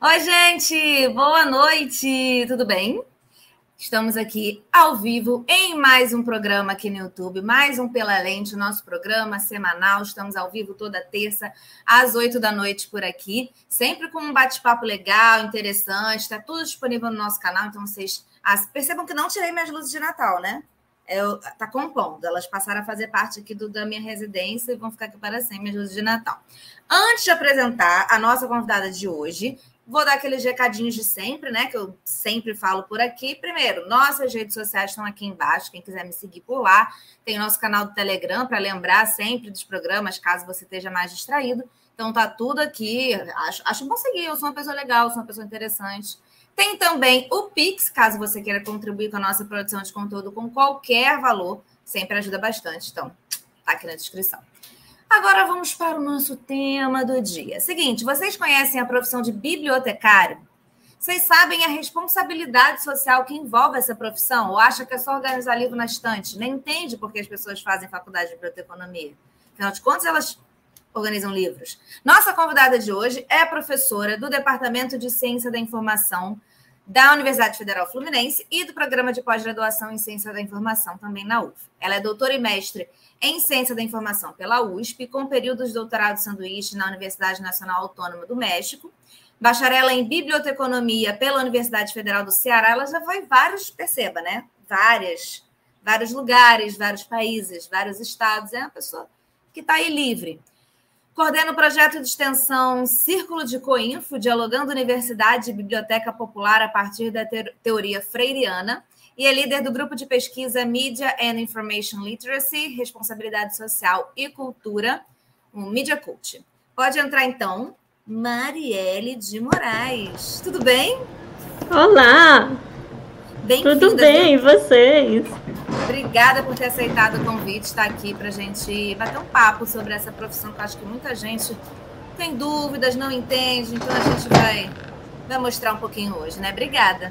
Oi, gente! Boa noite! Tudo bem? Estamos aqui ao vivo em mais um programa aqui no YouTube, mais um Pela Lente, nosso programa semanal. Estamos ao vivo toda terça, às oito da noite por aqui, sempre com um bate-papo legal, interessante. Está tudo disponível no nosso canal, então vocês percebam que não tirei minhas luzes de Natal, né? Está compondo, elas passaram a fazer parte aqui do, da minha residência e vão ficar aqui para sempre, minhas luzes de Natal. Antes de apresentar a nossa convidada de hoje, Vou dar aqueles recadinhos de sempre, né? Que eu sempre falo por aqui. Primeiro, nossas redes sociais estão aqui embaixo. Quem quiser me seguir por lá, tem nosso canal do Telegram para lembrar sempre dos programas, caso você esteja mais distraído. Então tá tudo aqui. Acho, acho bom seguir. Eu sou uma pessoa legal, sou uma pessoa interessante. Tem também o Pix, caso você queira contribuir com a nossa produção de conteúdo com qualquer valor. Sempre ajuda bastante. Então, tá aqui na descrição. Agora vamos para o nosso tema do dia. Seguinte, vocês conhecem a profissão de bibliotecário? Vocês sabem a responsabilidade social que envolve essa profissão? Ou acha que é só organizar livro na estante? Nem entende por que as pessoas fazem faculdade de biblioteconomia? Afinal de contas, elas organizam livros. Nossa convidada de hoje é professora do Departamento de Ciência da Informação da Universidade Federal Fluminense e do Programa de Pós-Graduação em Ciência da Informação, também na UF. Ela é doutora e mestre em Ciência da Informação pela USP, com períodos de doutorado sanduíche na Universidade Nacional Autônoma do México, bacharela em Biblioteconomia pela Universidade Federal do Ceará. Ela já foi vários, perceba, né? Várias, vários lugares, vários países, vários estados. É uma pessoa que está aí livre. Coordena o projeto de extensão Círculo de Coinfo, dialogando universidade e biblioteca popular a partir da teoria freiriana e é líder do grupo de pesquisa Media and Information Literacy, Responsabilidade Social e Cultura, o Media Cult. Pode entrar então, Marielle de Moraes. Tudo bem? Olá! bem Tudo bem, e vocês? Obrigada por ter aceitado o convite, estar aqui para a gente bater um papo sobre essa profissão que eu acho que muita gente tem dúvidas, não entende, então a gente vai, vai mostrar um pouquinho hoje, né? Obrigada.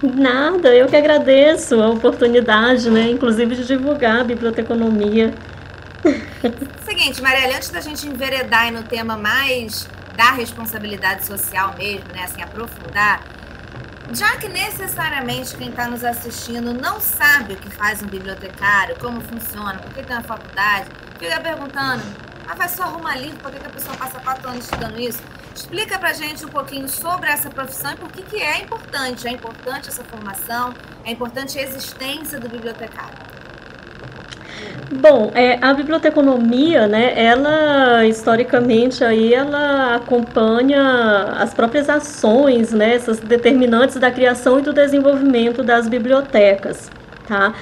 Nada, eu que agradeço a oportunidade, né? Inclusive de divulgar a biblioteconomia. Seguinte, Marielle, antes da gente enveredar no tema mais da responsabilidade social mesmo, né? Assim, aprofundar, já que necessariamente quem está nos assistindo não sabe o que faz um bibliotecário, como funciona, por que tem uma faculdade, fica perguntando, ah, vai só arrumar livro, por que, que a pessoa passa quatro anos estudando isso? Explica para a gente um pouquinho sobre essa profissão e por que, que é importante. É importante essa formação, é importante a existência do bibliotecário. Bom, é, a biblioteconomia, né, ela historicamente aí ela acompanha as próprias ações, né, essas determinantes da criação e do desenvolvimento das bibliotecas, tá?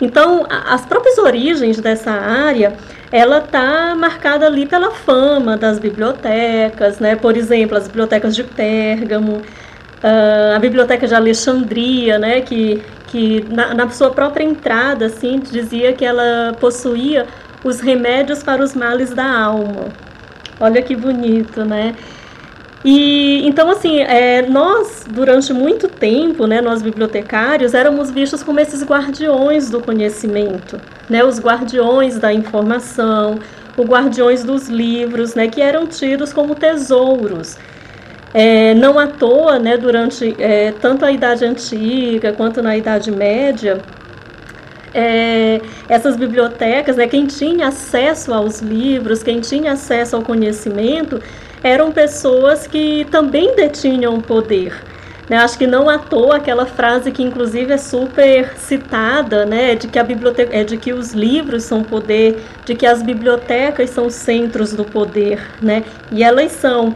Então, as próprias origens dessa área, ela está marcada ali pela fama das bibliotecas, né? Por exemplo, as bibliotecas de Pérgamo, a biblioteca de Alexandria, né? Que, que na, na sua própria entrada, assim, dizia que ela possuía os remédios para os males da alma. Olha que bonito, né? E então assim, é, nós durante muito tempo, né, nós bibliotecários éramos vistos como esses guardiões do conhecimento, né, os guardiões da informação, os guardiões dos livros, né, que eram tidos como tesouros. É, não à toa, né, durante é, tanto a Idade Antiga quanto na Idade Média, é, essas bibliotecas, né, quem tinha acesso aos livros, quem tinha acesso ao conhecimento, eram pessoas que também detinham poder. Né? Acho que não à toa aquela frase que inclusive é super citada, né, de que a biblioteca, é de que os livros são poder, de que as bibliotecas são centros do poder, né? E elas são.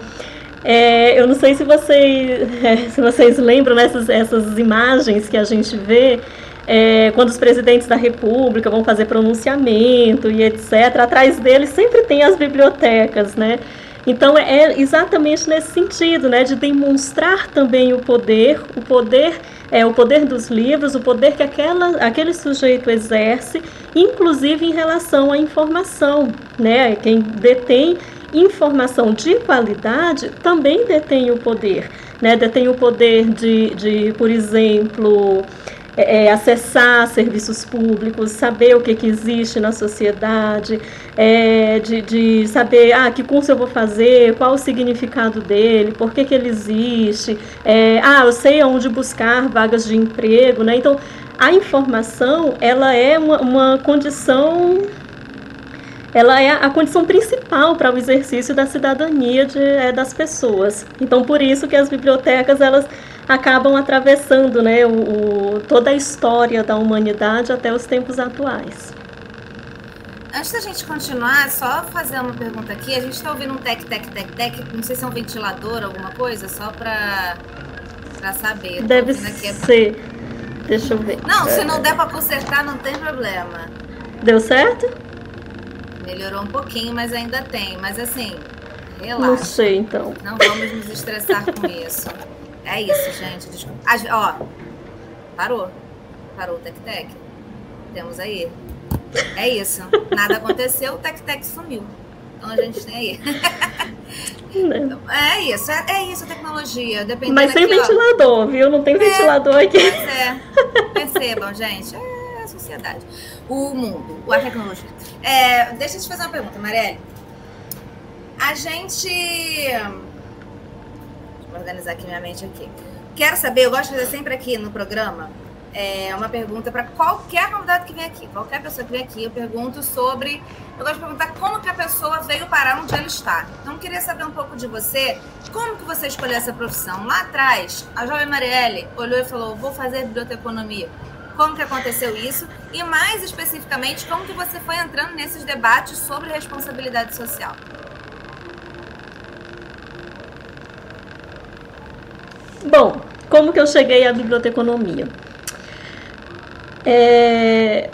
É, eu não sei se vocês, se vocês lembram essas imagens que a gente vê é, quando os presidentes da República vão fazer pronunciamento e etc. Atrás deles sempre tem as bibliotecas, né? Então é exatamente nesse sentido, né, de demonstrar também o poder, o poder é o poder dos livros, o poder que aquela, aquele sujeito exerce, inclusive em relação à informação, né? Quem detém informação de qualidade também detém o poder, né? Detém o poder de, de por exemplo, é, é, acessar serviços públicos, saber o que, que existe na sociedade, é, de, de, saber ah, que curso eu vou fazer, qual o significado dele, por que, que ele existe, é, ah, eu sei onde buscar vagas de emprego, né? Então, a informação, ela é uma, uma condição ela é a condição principal para o exercício da cidadania de, é, das pessoas. Então, por isso que as bibliotecas elas acabam atravessando né, o, o, toda a história da humanidade até os tempos atuais. Antes da gente continuar, só fazer uma pergunta aqui. A gente está ouvindo um tec, tec, tec, tec. Não sei se é um ventilador, alguma coisa, só para saber. Deve ser. Deixa eu ver. Não, se não der para consertar, não tem problema. Deu certo? Melhorou um pouquinho, mas ainda tem. Mas assim, relaxa. Não sei, então. Não vamos nos estressar com isso. É isso, gente. Desculpa. ó, parou. Parou o tec-tec. Temos aí. É isso. Nada aconteceu, o tec-tec sumiu. Então a gente tem aí. É isso, é, é isso a tecnologia. Dependendo Mas sem aqui, ventilador, ó. viu? Não tem é, ventilador aqui. é. Percebam, gente. É a sociedade. O mundo, a tecnologia. É, deixa eu te fazer uma pergunta, Marielle. A gente. Eu organizar aqui minha mente aqui. Quero saber, eu gosto de fazer sempre aqui no programa é uma pergunta para qualquer convidado que vem aqui, qualquer pessoa que vem aqui, eu pergunto sobre. Eu gosto de perguntar como que a pessoa veio parar onde ela está. Então, eu queria saber um pouco de você, como que você escolheu essa profissão? Lá atrás, a jovem Marielle olhou e falou: vou fazer biblioteconomia. Como que aconteceu isso? E mais especificamente, como que você foi entrando nesses debates sobre responsabilidade social? Bom, como que eu cheguei à biblioteconomia? É...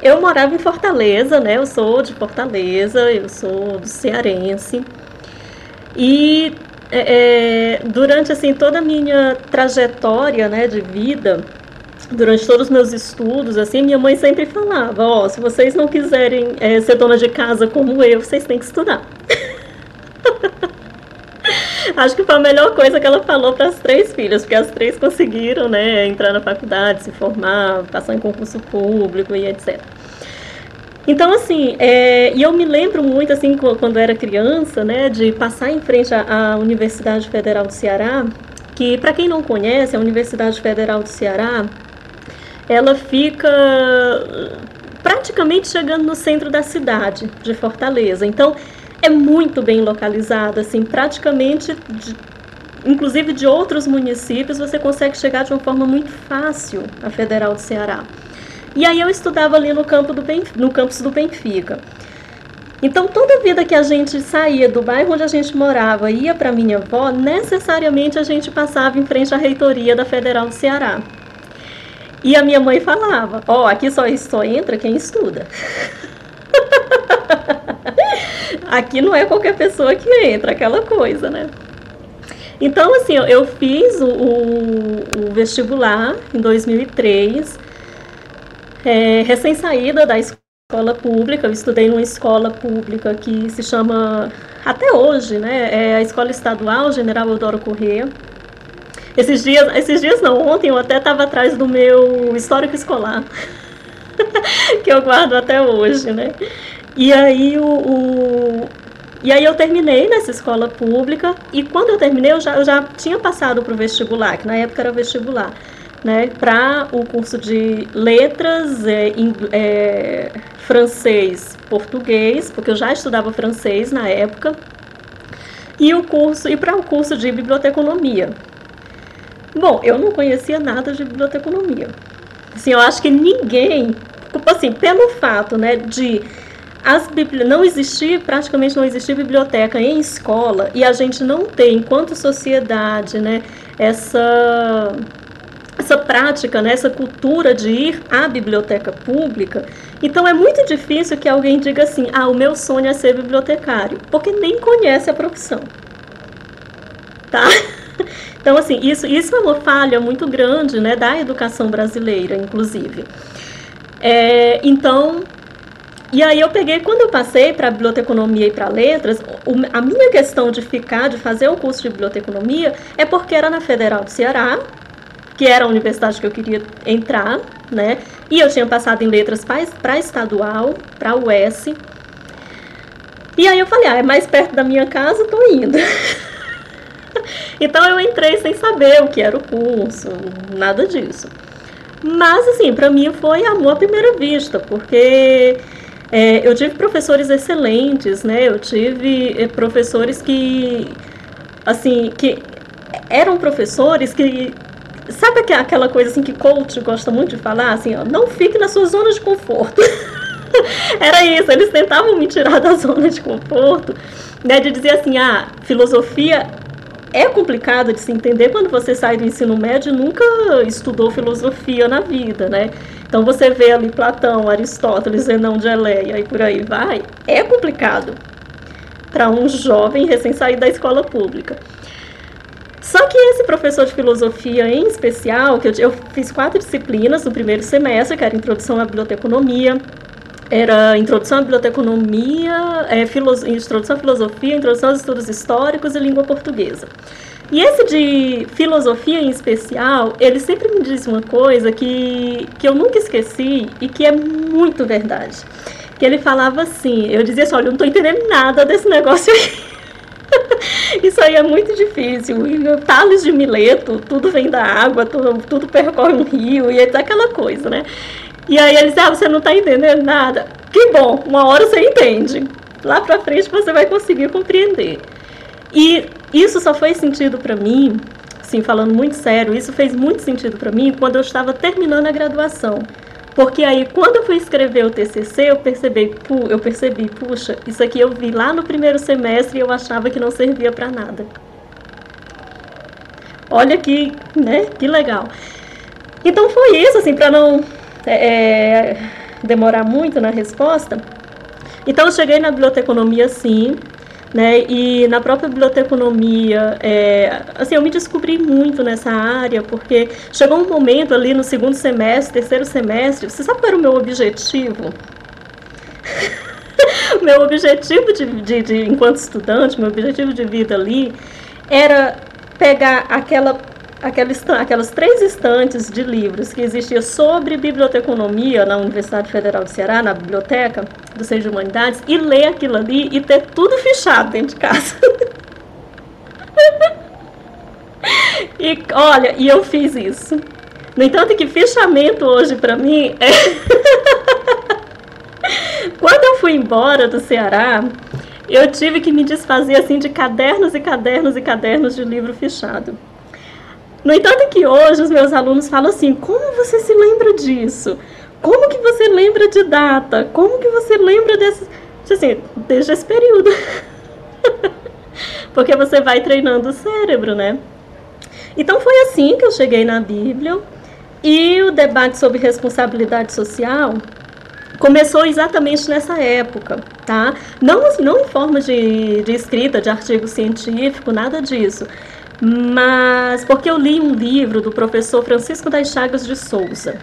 Eu morava em Fortaleza, né? Eu sou de Fortaleza, eu sou do Cearense. E é, é, durante assim toda a minha trajetória, né, de vida, durante todos os meus estudos, assim, minha mãe sempre falava, ó, oh, se vocês não quiserem é, ser dona de casa como eu, vocês têm que estudar. Acho que foi a melhor coisa que ela falou para as três filhas, porque as três conseguiram, né, entrar na faculdade, se formar, passar em concurso público e etc. Então, assim, é, e eu me lembro muito, assim, quando era criança, né, de passar em frente à, à Universidade Federal do Ceará, que, para quem não conhece, a Universidade Federal do Ceará, ela fica praticamente chegando no centro da cidade de Fortaleza. Então, é muito bem localizada, assim, praticamente, de, inclusive de outros municípios, você consegue chegar de uma forma muito fácil à Federal do Ceará. E aí eu estudava ali no, campo do Benfica, no campus do Benfica. Então, toda vida que a gente saía do bairro onde a gente morava e ia para minha avó, necessariamente a gente passava em frente à reitoria da Federal do Ceará. E a minha mãe falava: Ó, oh, aqui só, só entra quem estuda. Aqui não é qualquer pessoa que entra, aquela coisa, né? Então, assim, eu fiz o, o vestibular em 2003, é, recém-saída da escola pública, eu estudei numa escola pública que se chama, até hoje, né, é a Escola Estadual General Eudoro Corrêa. Esses dias, esses dias não, ontem eu até estava atrás do meu histórico escolar, que eu guardo até hoje, né? E aí o, o, e aí eu terminei nessa escola pública e quando eu terminei eu já, eu já tinha passado para o vestibular, que na época era vestibular, né, para o curso de letras, é, é, francês, português, porque eu já estudava francês na época, e o curso e para o curso de biblioteconomia. Bom, eu não conhecia nada de biblioteconomia. Assim, eu acho que ninguém, assim, pelo fato, né, de as não existia, praticamente não existia biblioteca em escola e a gente não tem, enquanto sociedade, né, essa essa prática, né, essa cultura de ir à biblioteca pública, então é muito difícil que alguém diga assim: ah, o meu sonho é ser bibliotecário, porque nem conhece a profissão. Tá? Então, assim, isso, isso é uma falha muito grande né, da educação brasileira, inclusive. É, então, e aí eu peguei, quando eu passei para biblioteconomia e para letras, a minha questão de ficar, de fazer o curso de biblioteconomia, é porque era na Federal do Ceará, que era a universidade que eu queria entrar, né? E eu tinha passado em letras para estadual, para US. E aí eu falei, ah, é mais perto da minha casa, tô indo. então eu entrei sem saber o que era o curso, nada disso. Mas assim, para mim foi amor à primeira vista, porque é, eu tive professores excelentes, né? Eu tive é, professores que, assim, que eram professores que sabe aquela coisa assim que coach gosta muito de falar, assim, ó, não fique na sua zona de conforto. Era isso, eles tentavam me tirar da zona de conforto, né, de dizer assim, ah, filosofia é complicado de se entender quando você sai do ensino médio e nunca estudou filosofia na vida, né? Então você vê ali Platão, Aristóteles, Zenão de Eleia e por aí vai. É complicado para um jovem recém-saído da escola pública. Só que esse professor de filosofia em especial, que eu, eu fiz quatro disciplinas no primeiro semestre, que era Introdução à Biblioteconomia, era Introdução à Biblioteconomia, é, Introdução à Filosofia, Introdução aos Estudos Históricos e Língua Portuguesa. E esse de filosofia em especial, ele sempre me diz uma coisa que, que eu nunca esqueci e que é muito verdade. Que ele falava assim, eu dizia assim, olha, eu não estou entendendo nada desse negócio aí. Isso aí é muito difícil. Tales de Mileto, tudo vem da água, tudo, tudo percorre um rio, e é aquela coisa, né? E aí ele disse, ah, você não está entendendo nada. Que bom, uma hora você entende. Lá para frente você vai conseguir compreender. E isso só fez sentido para mim, sim, falando muito sério, isso fez muito sentido para mim quando eu estava terminando a graduação. Porque aí, quando eu fui escrever o TCC, eu percebi, eu percebi, puxa, isso aqui eu vi lá no primeiro semestre e eu achava que não servia para nada. Olha que, né, que legal. Então foi isso, assim, para não é, é, demorar muito na resposta. Então eu cheguei na biblioteconomia, sim, né? E na própria biblioteconomia, é, assim, eu me descobri muito nessa área, porque chegou um momento ali no segundo semestre, terceiro semestre, você sabe qual era o meu objetivo? meu objetivo de, de, de, enquanto estudante, meu objetivo de vida ali, era pegar aquela aquelas, aquelas três estantes de livros que existia sobre biblioteconomia na Universidade Federal do Ceará, na biblioteca do Centro de Humanidades, e ler aquilo ali e ter tudo fechado dentro de casa. e olha, e eu fiz isso. No entanto, que fechamento hoje para mim é. Quando eu fui embora do Ceará, eu tive que me desfazer assim de cadernos e cadernos e cadernos de livro fechado. No entanto, que hoje os meus alunos falam assim: como você se lembra disso? Como que você lembra de data? Como que você lembra desse. Assim, desde esse período. Porque você vai treinando o cérebro, né? Então foi assim que eu cheguei na Bíblia. E o debate sobre responsabilidade social começou exatamente nessa época, tá? Não, não em forma de, de escrita, de artigo científico, nada disso mas porque eu li um livro do professor Francisco das Chagas de Souza,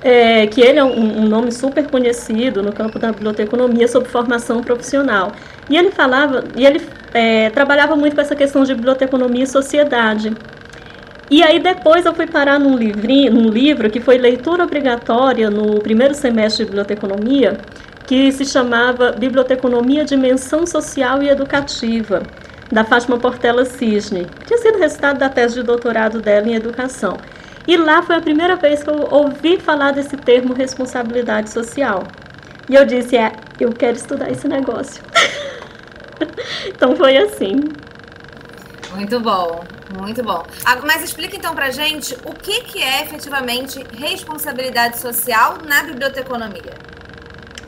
é, que ele é um, um, nome super conhecido no campo da biblioteconomia sobre formação profissional. E ele falava, e ele é, trabalhava muito com essa questão de biblioteconomia e sociedade. E aí depois eu fui parar num, livrinho, num livro que foi leitura obrigatória no primeiro semestre de biblioteconomia, que se chamava Biblioteconomia Dimensão Social e Educativa da Fátima Portela Cisne, que tinha sido resultado da tese de doutorado dela em educação. E lá foi a primeira vez que eu ouvi falar desse termo responsabilidade social. E eu disse, é, eu quero estudar esse negócio. então foi assim. Muito bom, muito bom. Mas explica então pra gente o que, que é efetivamente responsabilidade social na biblioteconomia.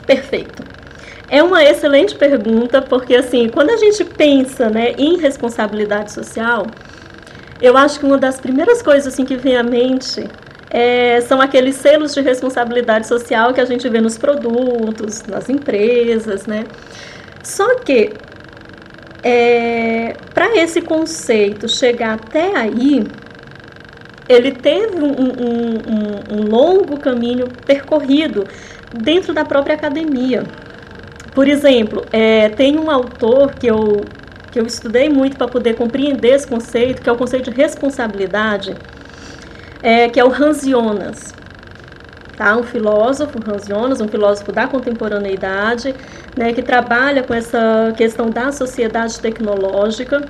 Perfeito. É uma excelente pergunta, porque assim, quando a gente pensa né, em responsabilidade social, eu acho que uma das primeiras coisas assim, que vem à mente é, são aqueles selos de responsabilidade social que a gente vê nos produtos, nas empresas, né? Só que é, para esse conceito chegar até aí, ele teve um, um, um, um longo caminho percorrido dentro da própria academia. Por exemplo, é, tem um autor que eu, que eu estudei muito para poder compreender esse conceito, que é o conceito de responsabilidade, é, que é o Hans Jonas. Tá? Um filósofo, Hans Jonas, um filósofo da contemporaneidade, né, que trabalha com essa questão da sociedade tecnológica,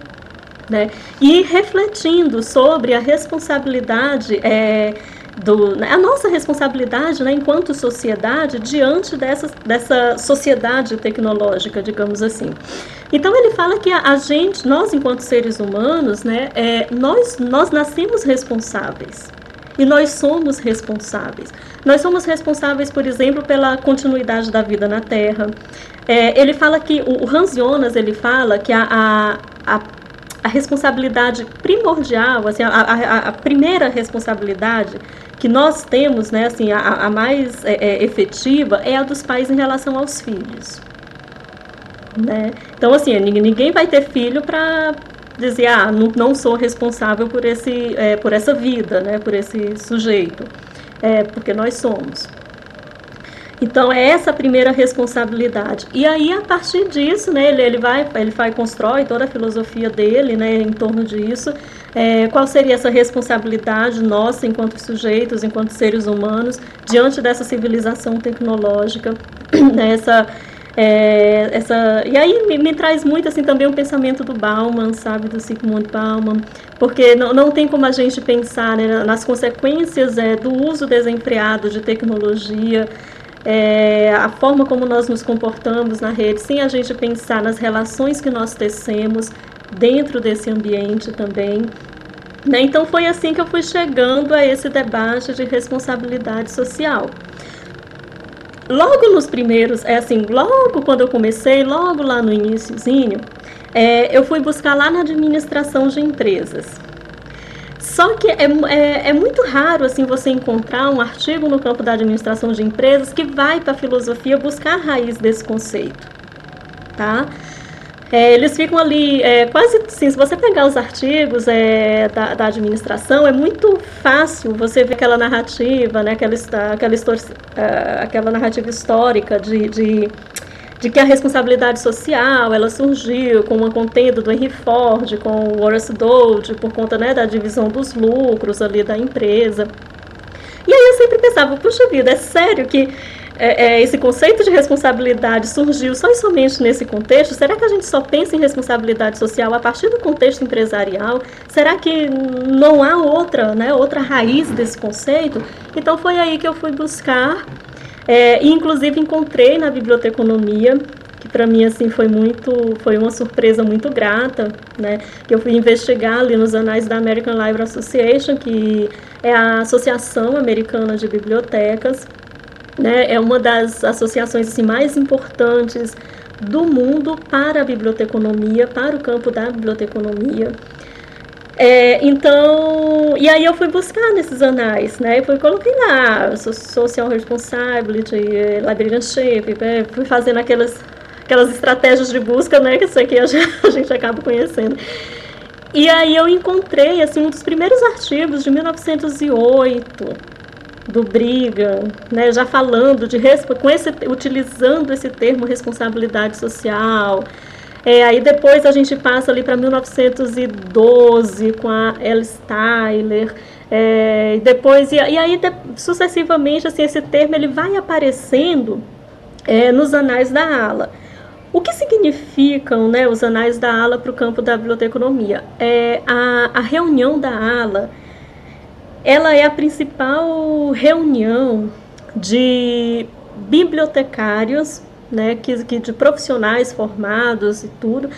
né, e refletindo sobre a responsabilidade é, do, né, a nossa responsabilidade né, enquanto sociedade diante dessa, dessa sociedade tecnológica, digamos assim. Então ele fala que a, a gente, nós enquanto seres humanos, né, é, nós, nós nascemos responsáveis. E nós somos responsáveis. Nós somos responsáveis, por exemplo, pela continuidade da vida na Terra. É, ele fala que, o Hans Jonas, ele fala que a, a, a a responsabilidade primordial, assim, a, a, a, primeira responsabilidade que nós temos, né, assim, a, a mais é, é, efetiva é a dos pais em relação aos filhos. Né? Então, assim, ninguém vai ter filho para dizer, ah, não, não, sou responsável por, esse, é, por essa vida, né, por esse sujeito, é, porque nós somos. Então, é essa a primeira responsabilidade. E aí, a partir disso, né, ele, ele, vai, ele vai, constrói toda a filosofia dele né, em torno disso. É, qual seria essa responsabilidade nossa, enquanto sujeitos, enquanto seres humanos, diante dessa civilização tecnológica, né, essa, é, essa, e aí me, me, traz muito assim também o pensamento do Bauman, sabe, do Sigmund Bauman, porque não, não tem como a gente pensar né, nas consequências é, do uso desenfreado de tecnologia, é, a forma como nós nos comportamos na rede, sem a gente pensar nas relações que nós tecemos dentro desse ambiente também. Né? Então foi assim que eu fui chegando a esse debate de responsabilidade social. Logo nos primeiros, é assim, logo quando eu comecei, logo lá no iníciozinho, é, eu fui buscar lá na administração de empresas. Só que é, é, é, muito raro assim você encontrar um artigo no campo da administração de empresas que vai para a filosofia buscar a raiz desse conceito, tá? É, eles ficam ali, é, quase assim, se você pegar os artigos é, da, da, administração, é muito fácil você ver aquela narrativa, né, aquela, aquela, uh, aquela narrativa histórica de, de de que a responsabilidade social ela surgiu com uma contenda do Henry Ford, com o Horace Dode, por conta né, da divisão dos lucros ali da empresa. E aí eu sempre pensava, puxa vida, é sério que é, é, esse conceito de responsabilidade surgiu só e somente nesse contexto? Será que a gente só pensa em responsabilidade social a partir do contexto empresarial? Será que não há outra, né, outra raiz desse conceito? Então foi aí que eu fui buscar é, inclusive encontrei na biblioteconomia que para mim assim foi muito foi uma surpresa muito grata né? Que eu fui investigar ali nos anais da American Library Association que é a associação americana de bibliotecas né? É uma das associações assim, mais importantes do mundo para a biblioteconomia para o campo da biblioteconomia é, então, e aí eu fui buscar nesses anais, né? Eu fui, coloquei lá, social responsibility, librarianship, né? fui fazendo aquelas, aquelas estratégias de busca, né? Que isso aqui a gente, a gente acaba conhecendo. E aí eu encontrei, assim, um dos primeiros artigos de 1908, do Briga, né, já falando de com esse, utilizando esse termo responsabilidade social, é, aí depois a gente passa ali para 1912 com a L. Styler. É, depois, e, e aí de, sucessivamente assim, esse termo ele vai aparecendo é, nos anais da ala. O que significam né, os anais da ala para o campo da biblioteconomia? É, a, a reunião da ala ela é a principal reunião de bibliotecários né, que, que de profissionais formados e tudo,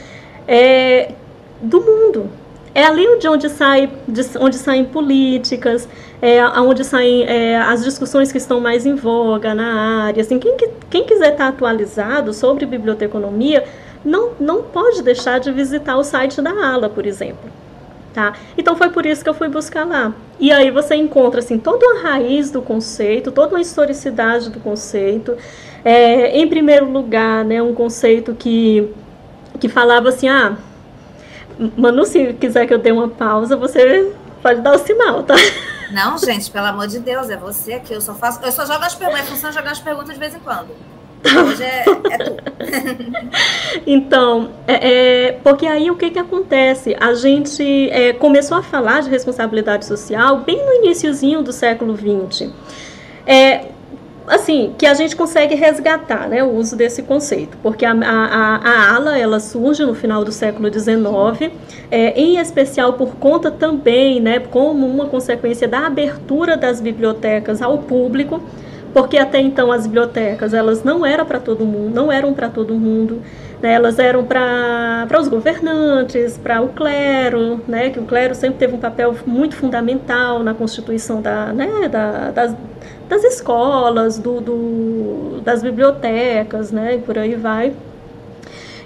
é, do mundo. É ali de onde, sai, de onde saem políticas, é onde saem é, as discussões que estão mais em voga na área. Assim, quem, quem quiser estar atualizado sobre biblioteconomia, não, não pode deixar de visitar o site da ALA, por exemplo. Tá? Então foi por isso que eu fui buscar lá. E aí você encontra assim toda a raiz do conceito, toda a historicidade do conceito. É, em primeiro lugar, né, um conceito que, que falava assim, ah, Manu, se quiser que eu dê uma pausa, você pode dar o sinal, tá? Não, gente, pelo amor de Deus, é você aqui. Eu só faço. Eu só jogo as perguntas. Minha função é jogar as perguntas de vez em quando. Hoje é, é então, é, é, porque aí o que, que acontece? A gente é, começou a falar de responsabilidade social bem no iníciozinho do século XX. É, assim, que a gente consegue resgatar né, o uso desse conceito, porque a, a, a ala ela surge no final do século XIX, é, em especial por conta também, né, como uma consequência da abertura das bibliotecas ao público, porque até então as bibliotecas elas não eram para todo mundo, não eram para todo mundo, né, elas eram para os governantes, para o clero, né, que o clero sempre teve um papel muito fundamental na constituição da, né, da, das, das escolas, do, do, das bibliotecas, né, e por aí vai.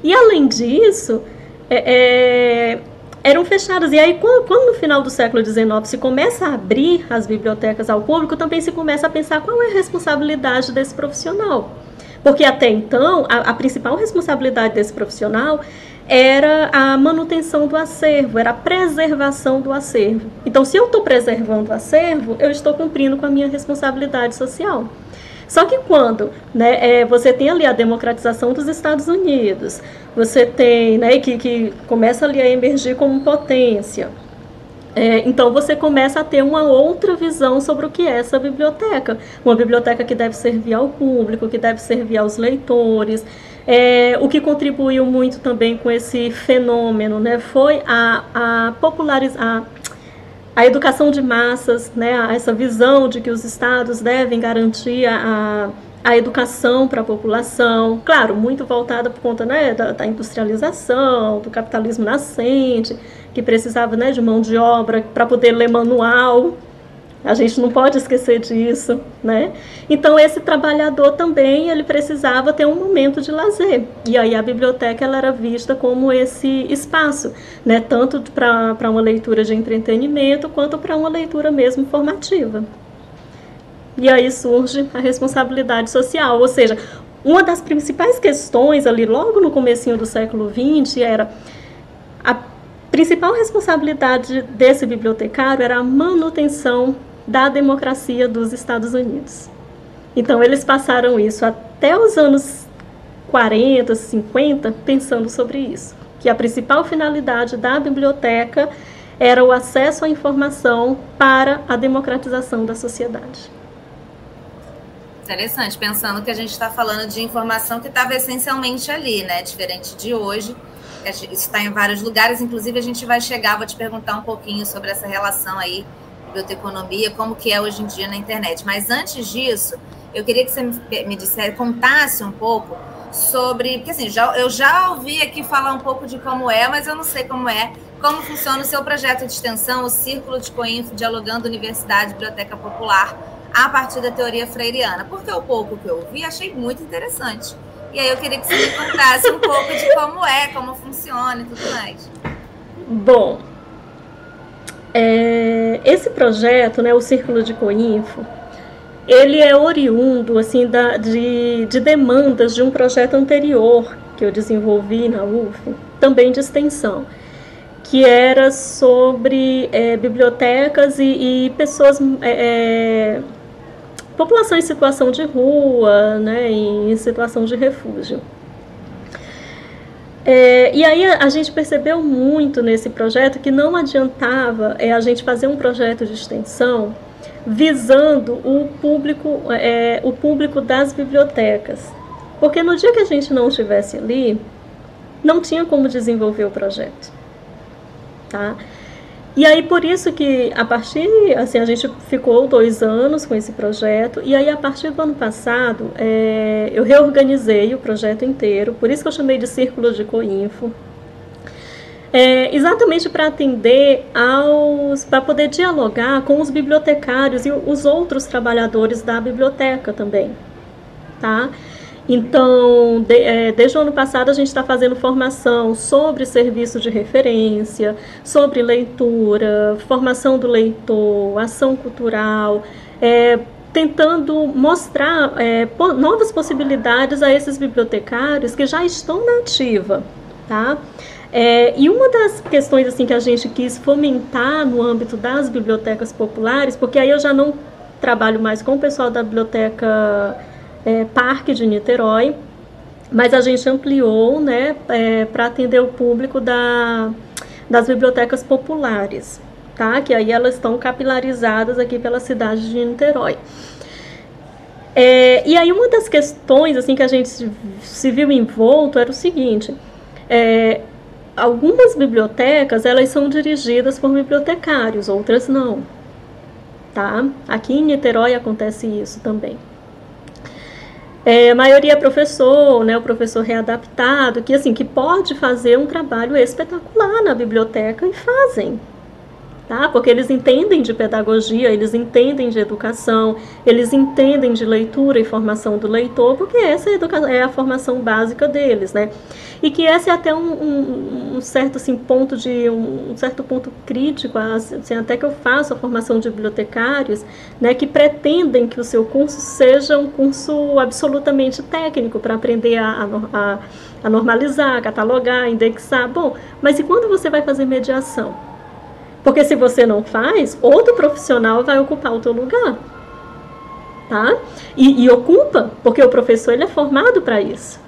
E além disso, é, é eram fechadas. E aí, quando, quando, no final do século XIX se começa a abrir as bibliotecas ao público, também se começa a pensar qual é a responsabilidade desse profissional. Porque até então, a, a principal responsabilidade desse profissional era a manutenção do acervo, era a preservação do acervo. Então, se eu estou preservando o acervo, eu estou cumprindo com a minha responsabilidade social. Só que quando né, é, você tem ali a democratização dos Estados Unidos, você tem, né, que, que começa ali a emergir como potência, é, então você começa a ter uma outra visão sobre o que é essa biblioteca. Uma biblioteca que deve servir ao público, que deve servir aos leitores. É, o que contribuiu muito também com esse fenômeno né, foi a, a popularizar a educação de massas, né, essa visão de que os estados devem garantir a, a educação para a população, claro, muito voltada por conta né, da, da, industrialização, do capitalismo nascente, que precisava né, de mão de obra para poder ler manual, a gente não pode esquecer disso, né? Então esse trabalhador também ele precisava ter um momento de lazer. E aí a biblioteca ela era vista como esse espaço, né? Tanto para uma leitura de entretenimento quanto para uma leitura mesmo formativa. E aí surge a responsabilidade social, ou seja, uma das principais questões ali logo no comecinho do século XX era a principal responsabilidade desse bibliotecário era a manutenção da democracia dos Estados Unidos. Então, eles passaram isso até os anos 40, 50, pensando sobre isso. Que a principal finalidade da biblioteca era o acesso à informação para a democratização da sociedade. Interessante, pensando que a gente está falando de informação que estava essencialmente ali, né? Diferente de hoje, isso está em vários lugares, inclusive a gente vai chegar, vou te perguntar um pouquinho sobre essa relação aí biblioteconomia, como que é hoje em dia na internet. Mas antes disso, eu queria que você me dissesse, contasse um pouco sobre, porque assim, já, eu já ouvi aqui falar um pouco de como é, mas eu não sei como é, como funciona o seu projeto de extensão, o Círculo de Coinfo, dialogando Universidade Biblioteca Popular, a partir da teoria freiriana. Porque o pouco que eu ouvi, achei muito interessante. E aí eu queria que você me contasse um pouco de como é, como funciona e tudo mais. Bom, é, esse projeto, né, o Círculo de Coinfo, ele é oriundo assim da, de, de demandas de um projeto anterior que eu desenvolvi na UF, também de extensão, que era sobre é, bibliotecas e, e pessoas, é, é, população em situação de rua, né, em situação de refúgio. É, e aí a, gente percebeu muito nesse projeto que não adiantava é, a gente fazer um projeto de extensão visando o público, é, o público das bibliotecas. Porque no dia que a gente não estivesse ali, não tinha como desenvolver o projeto. Tá? E aí por isso que a partir, assim, a gente ficou dois anos com esse projeto e aí a partir do ano passado é, eu reorganizei o projeto inteiro, por isso que eu chamei de Círculo de Coinfo, é, exatamente para atender aos, para poder dialogar com os bibliotecários e os outros trabalhadores da biblioteca também, tá? Então, de, é, desde o ano passado, a gente está fazendo formação sobre serviço de referência, sobre leitura, formação do leitor, ação cultural, é, tentando mostrar é, novas possibilidades a esses bibliotecários que já estão na ativa. Tá? É, e uma das questões assim que a gente quis fomentar no âmbito das bibliotecas populares, porque aí eu já não trabalho mais com o pessoal da biblioteca é, Parque de Niterói, mas a gente ampliou né, é, para atender o público da, das bibliotecas populares, tá? que aí elas estão capilarizadas aqui pela cidade de Niterói. É, e aí uma das questões assim que a gente se viu envolto era o seguinte, é, algumas bibliotecas elas são dirigidas por bibliotecários, outras não, tá? Aqui em Niterói acontece isso também. É, a maioria é professor, né, o professor readaptado, que assim que pode fazer um trabalho espetacular na biblioteca e fazem, tá? Porque eles entendem de pedagogia, eles entendem de educação, eles entendem de leitura e formação do leitor, porque essa é a formação básica deles, né? e que esse é até um, um, um certo assim, ponto de um, certo ponto crítico, assim, até que eu faço a formação de bibliotecários, né, que pretendem que o seu curso seja um curso absolutamente técnico para aprender a, a, a normalizar, catalogar, indexar. Bom, mas e quando você vai fazer mediação? Porque se você não faz, outro profissional vai ocupar o teu lugar. Tá? E, e ocupa, porque o professor ele é formado para isso.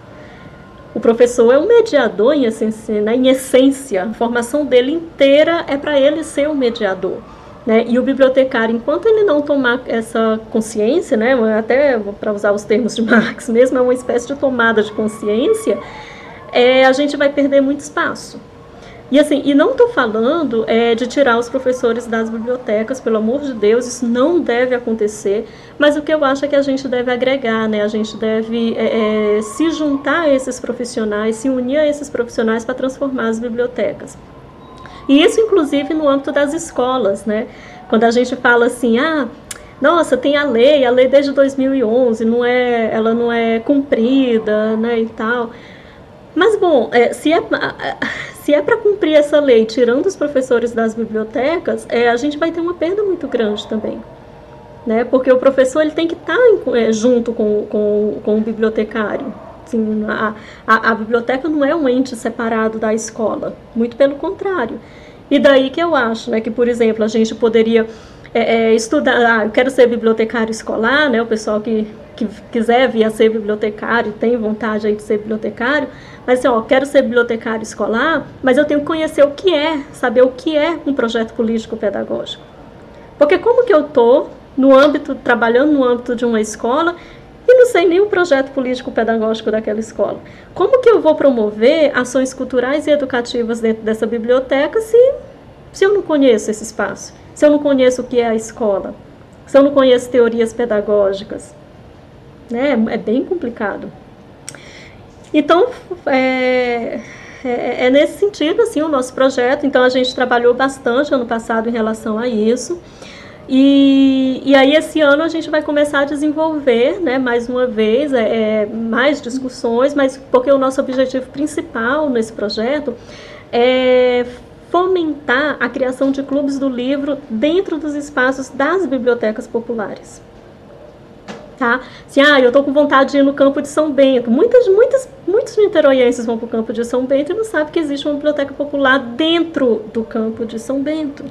O professor é um mediador em essência, né? em essência. A formação dele inteira é para ele ser um mediador. Né? E o bibliotecário, enquanto ele não tomar essa consciência, né? até para usar os termos de Marx mesmo, é uma espécie de tomada de consciência, é, a gente vai perder muito espaço. E assim, e não estou falando é, de tirar os professores das bibliotecas, pelo amor de Deus, isso não deve acontecer. Mas o que eu acho é que a gente deve agregar, né? A gente deve é, é, se juntar a esses profissionais, se unir a esses profissionais para transformar as bibliotecas. E isso, inclusive, no âmbito das escolas, né? Quando a gente fala assim, ah, nossa, tem a lei, a lei desde 2011, não é, ela não é cumprida, né, e tal. Mas, bom, é, se é, se é para cumprir essa lei, tirando os professores das bibliotecas, é, a gente vai ter uma perda muito grande também. Né? Porque o professor ele tem que estar tá é, junto com, com, com o bibliotecário. Assim, a, a, a biblioteca não é um ente separado da escola, muito pelo contrário. E daí que eu acho né, que, por exemplo, a gente poderia é, é, estudar, ah, eu quero ser bibliotecário escolar, né, o pessoal que, que quiser vir a ser bibliotecário, tem vontade aí de ser bibliotecário, mas assim, ó, quero ser bibliotecário escolar, mas eu tenho que conhecer o que é, saber o que é um projeto político pedagógico. Porque como que eu estou no âmbito, trabalhando no âmbito de uma escola e não sei nem o projeto político pedagógico daquela escola? Como que eu vou promover ações culturais e educativas dentro dessa biblioteca se, se eu não conheço esse espaço? Se eu não conheço o que é a escola? Se eu não conheço teorias pedagógicas? Né? É bem complicado. Então, é, é, é, nesse sentido assim o nosso projeto. Então, a gente trabalhou bastante ano passado em relação a isso. E, e aí, esse ano, a gente vai começar a desenvolver, né, mais uma vez, é, é mais discussões, mas porque o nosso objetivo principal nesse projeto é fomentar a criação de clubes do livro dentro dos espaços das bibliotecas populares tá? Assim, ah, eu tô com vontade de ir no campo de São Bento. Muitas, muitas, muitos niteroienses vão para o campo de São Bento e não sabem que existe uma biblioteca popular dentro do campo de São Bento.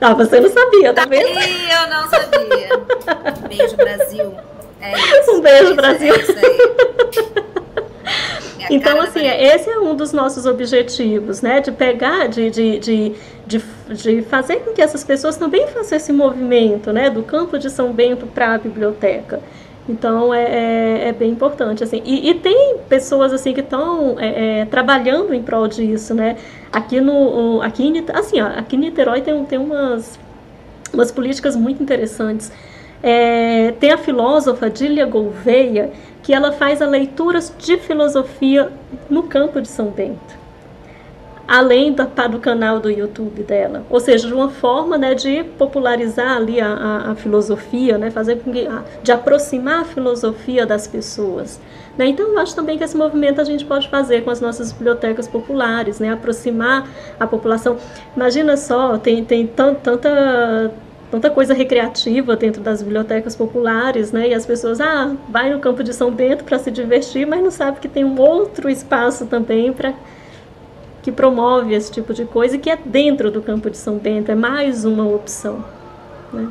Ah, você não sabia, tá vendo? eu não sabia. Beijo, Brasil. É isso, um beijo, é Brasil. É isso aí. então, assim, esse é um dos nossos objetivos, né? De pegar, de, de, de, de, fazer com que essas pessoas também façam esse movimento, né? Do campo de São Bento para a biblioteca. Então é, é, é, bem importante assim. E, e, tem pessoas assim que estão é, é, trabalhando em prol disso, né? Aqui no aqui em, assim, ó, aqui em Niterói tem, tem umas umas políticas muito interessantes. É, tem a filósofa Dília Gouveia que ela faz a leituras de filosofia no campo de São Bento, além do, do canal do YouTube dela. Ou seja, de uma forma né, de popularizar ali a, a, a filosofia, né, fazer que, de aproximar a filosofia das pessoas. Né? Então, eu acho também que esse movimento a gente pode fazer com as nossas bibliotecas populares, né? aproximar a população. Imagina só, tem, tem tanta tanta coisa recreativa dentro das bibliotecas populares, né? E as pessoas, ah, vai no campo de São Bento para se divertir, mas não sabe que tem um outro espaço também para que promove esse tipo de coisa e que é dentro do campo de São Bento, é mais uma opção, né?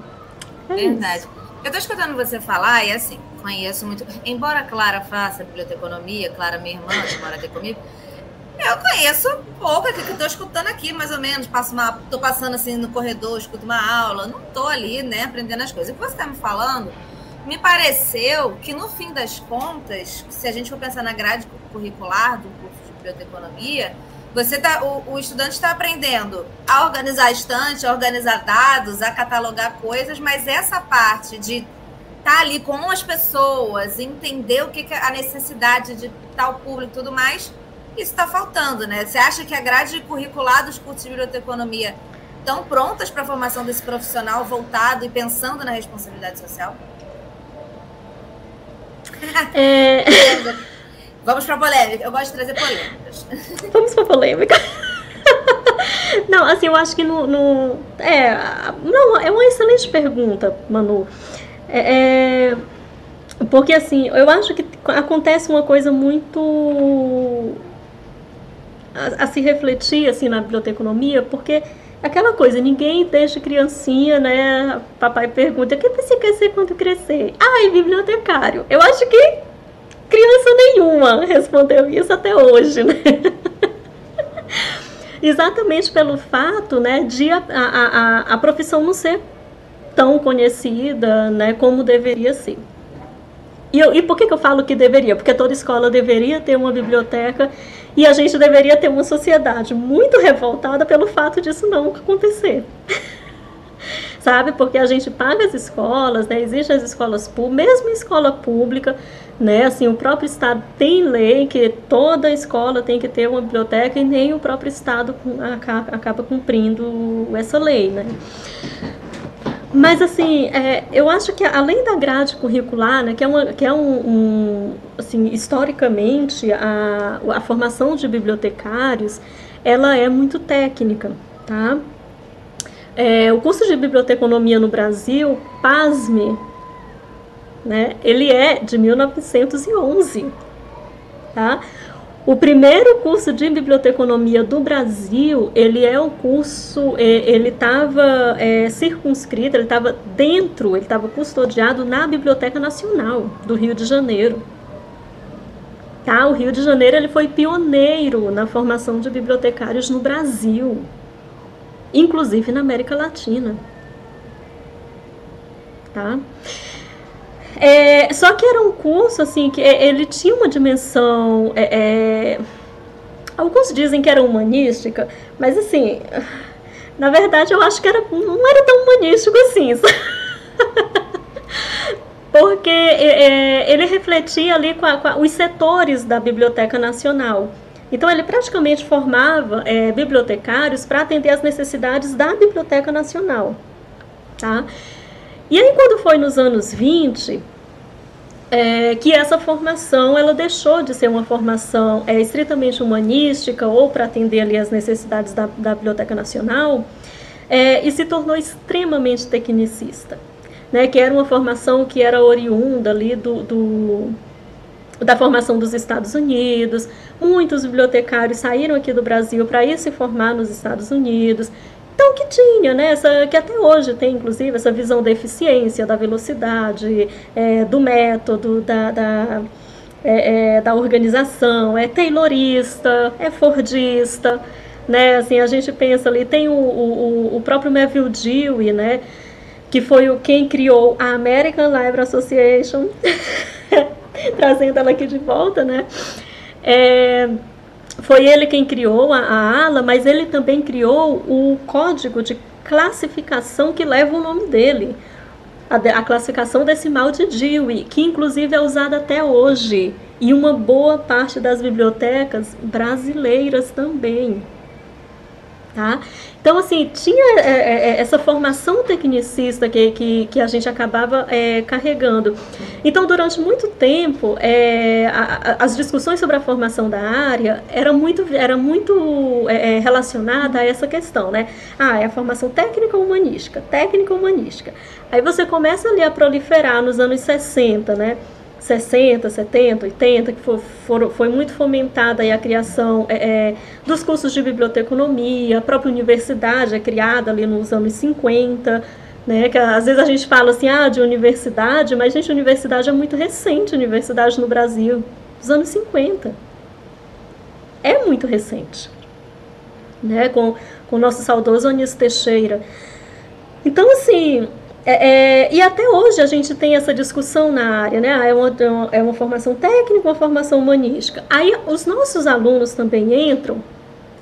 É Verdade. Isso. Eu estou escutando você falar e assim, conheço muito. Embora Clara faça biblioteconomia, Clara, minha irmã, que mora aqui comigo, eu conheço pouco aqui que estou escutando aqui, mais ou menos. Passo uma, tô passando assim no corredor, escuto uma aula, não estou ali, né, aprendendo as coisas. O que você está me falando, me pareceu que no fim das contas, se a gente for pensar na grade curricular do curso de biblioteconomia, você tá, o, o estudante está aprendendo a organizar estante, a organizar dados, a catalogar coisas, mas essa parte de estar tá ali com as pessoas, entender o que, que é a necessidade de tal público e tudo mais, isso está faltando, né? Você acha que a grade curricular dos cursos de biblioteconomia estão prontas para a formação desse profissional voltado e pensando na responsabilidade social? É... Vamos para polêmica. Eu gosto de trazer polêmicas. Vamos para polêmica. Não, assim, eu acho que no, no, É, não, é uma excelente pergunta, Manu. É, é, porque, assim, eu acho que acontece uma coisa muito. A, se refletir, assim, na biblioteconomia, porque aquela coisa, ninguém deixa criancinha, né? Papai pergunta: o que você quer ser quando crescer? Ai, bibliotecário. Eu acho que Criança nenhuma respondeu isso até hoje, né? Exatamente pelo fato né, de a, a, a, a profissão não ser tão conhecida né, como deveria ser. E, eu, e por que, que eu falo que deveria? Porque toda escola deveria ter uma biblioteca e a gente deveria ter uma sociedade muito revoltada pelo fato disso não acontecer. Sabe? Porque a gente paga as escolas, né? existem as escolas públicas, mesmo em escola pública, né? Assim, o próprio Estado tem lei que toda escola tem que ter uma biblioteca e nem o próprio Estado acaba cumprindo essa lei, né? Mas assim, é, eu acho que além da grade curricular, né, que é, uma, que é um, um assim, historicamente a, a formação de bibliotecários, ela é muito técnica, tá? É, o curso de biblioteconomia no Brasil, pasme, né? Ele é de 1911, tá? O primeiro curso de biblioteconomia do Brasil, ele é um curso, é, ele estava é, circunscrito, ele estava dentro, ele estava custodiado na Biblioteca Nacional do Rio de Janeiro. Tá? O Rio de Janeiro ele foi pioneiro na formação de bibliotecários no Brasil, inclusive na América Latina. Tá? É, só que era um curso assim que é, ele tinha uma dimensão. É, é, alguns dizem que era humanística, mas assim, na verdade eu acho que era, não era tão humanístico assim. Porque é, é, ele refletia ali com, a, com, os setores da Biblioteca Nacional. Então ele praticamente formava bibliotecários para atender às necessidades da Biblioteca Nacional. Tá? E aí, quando foi nos anos 20, é, que essa formação ela deixou de ser uma formação é, estritamente humanística ou para atender ali as necessidades da, da Biblioteca Nacional é, e se tornou extremamente tecnicista, né, que era uma formação que era oriunda ali do, do da formação dos Estados Unidos. Muitos bibliotecários saíram aqui do Brasil para ir se formar nos Estados Unidos. Então, que tinha, né? Essa, que até hoje tem, inclusive, essa visão da eficiência, da velocidade, é, do método, da, da, é, é, da organização, é taylorista, é fordista, né? Assim, a gente pensa ali, tem o, o, o próprio Melville Dewey, né? Que foi o, quem criou a American Library Association, trazendo ela aqui de volta, né? É, foi ele quem criou a, a ala, mas ele também criou o código de classificação que leva o nome dele. A, a, classificação decimal de Dewey, que inclusive é usada até hoje em uma boa parte das bibliotecas brasileiras também. Tá? Então, assim, tinha é, é, é, essa formação tecnicista que, que, que a gente acabava é, carregando. Então, durante muito tempo, é, a, a, as discussões sobre a formação da área era muito, era muito é, relacionada a essa questão, né? Ah, é a formação técnica humanística, técnica humanística. Aí você começa ali a proliferar nos anos 60, né? 60, 70, 80, que for, for, foi muito fomentada a criação é, é, dos cursos de biblioteconomia, a própria universidade é criada ali nos anos 50, Né, que às vezes a gente fala assim, ah, de universidade, mas, gente, universidade é muito recente, universidade no Brasil, dos anos 50. É muito recente. Né, com, com o nosso saudoso Anísio Teixeira. Então, assim, é, é, e até hoje a gente tem essa discussão na área, né? É uma, é uma formação técnica, uma formação humanística. Aí os nossos alunos também entram,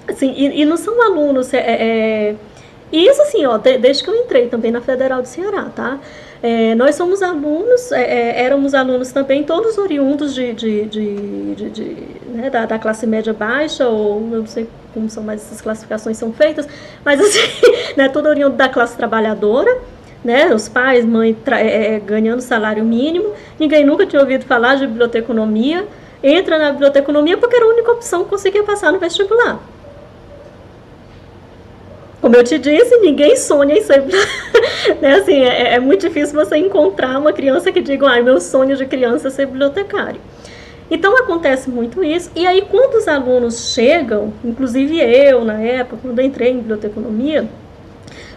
assim, e, e não são alunos. É, é, e isso assim, ó, de, desde que eu entrei também na Federal do Ceará, tá? É, nós somos alunos, é, éramos alunos também, todos oriundos de, de, de, de, né, da, da, classe média baixa, ou não sei como são mais essas classificações são feitas, mas assim, né, todo oriundo da classe trabalhadora né, os pais, mãe é, é, ganhando salário mínimo, ninguém nunca tinha ouvido falar de biblioteconomia, entra na biblioteconomia porque era a única opção que conseguia passar no vestibular. Como eu te disse, ninguém sonha em ser. né, assim, é, é, muito difícil você encontrar uma criança que diga, ah, meu sonho de criança é ser bibliotecário. Então acontece muito isso. E aí, quando os alunos chegam, inclusive eu, na época, quando entrei em biblioteconomia,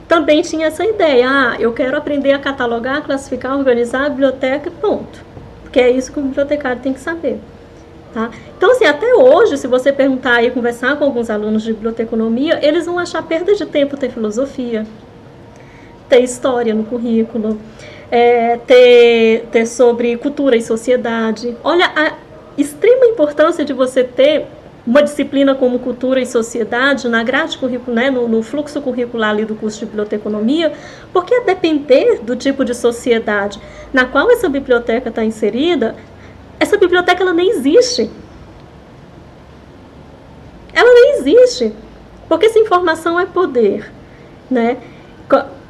também tinha essa ideia. Ah, eu quero aprender a catalogar, classificar, organizar a biblioteca, ponto. Porque é isso que o bibliotecário tem que saber. Tá? Então, assim, até hoje, se você perguntar e conversar com alguns alunos de biblioteconomia, eles vão achar perda de tempo ter filosofia, ter história no currículo, é, ter, ter sobre cultura e sociedade. Olha a extrema importância de você ter uma disciplina como cultura e sociedade na grade curricular, né, no, no, fluxo curricular ali do curso de biblioteconomia, porque a depender do tipo de sociedade na qual essa biblioteca está inserida, essa biblioteca ela nem existe. Ela nem existe, porque essa informação é poder, né?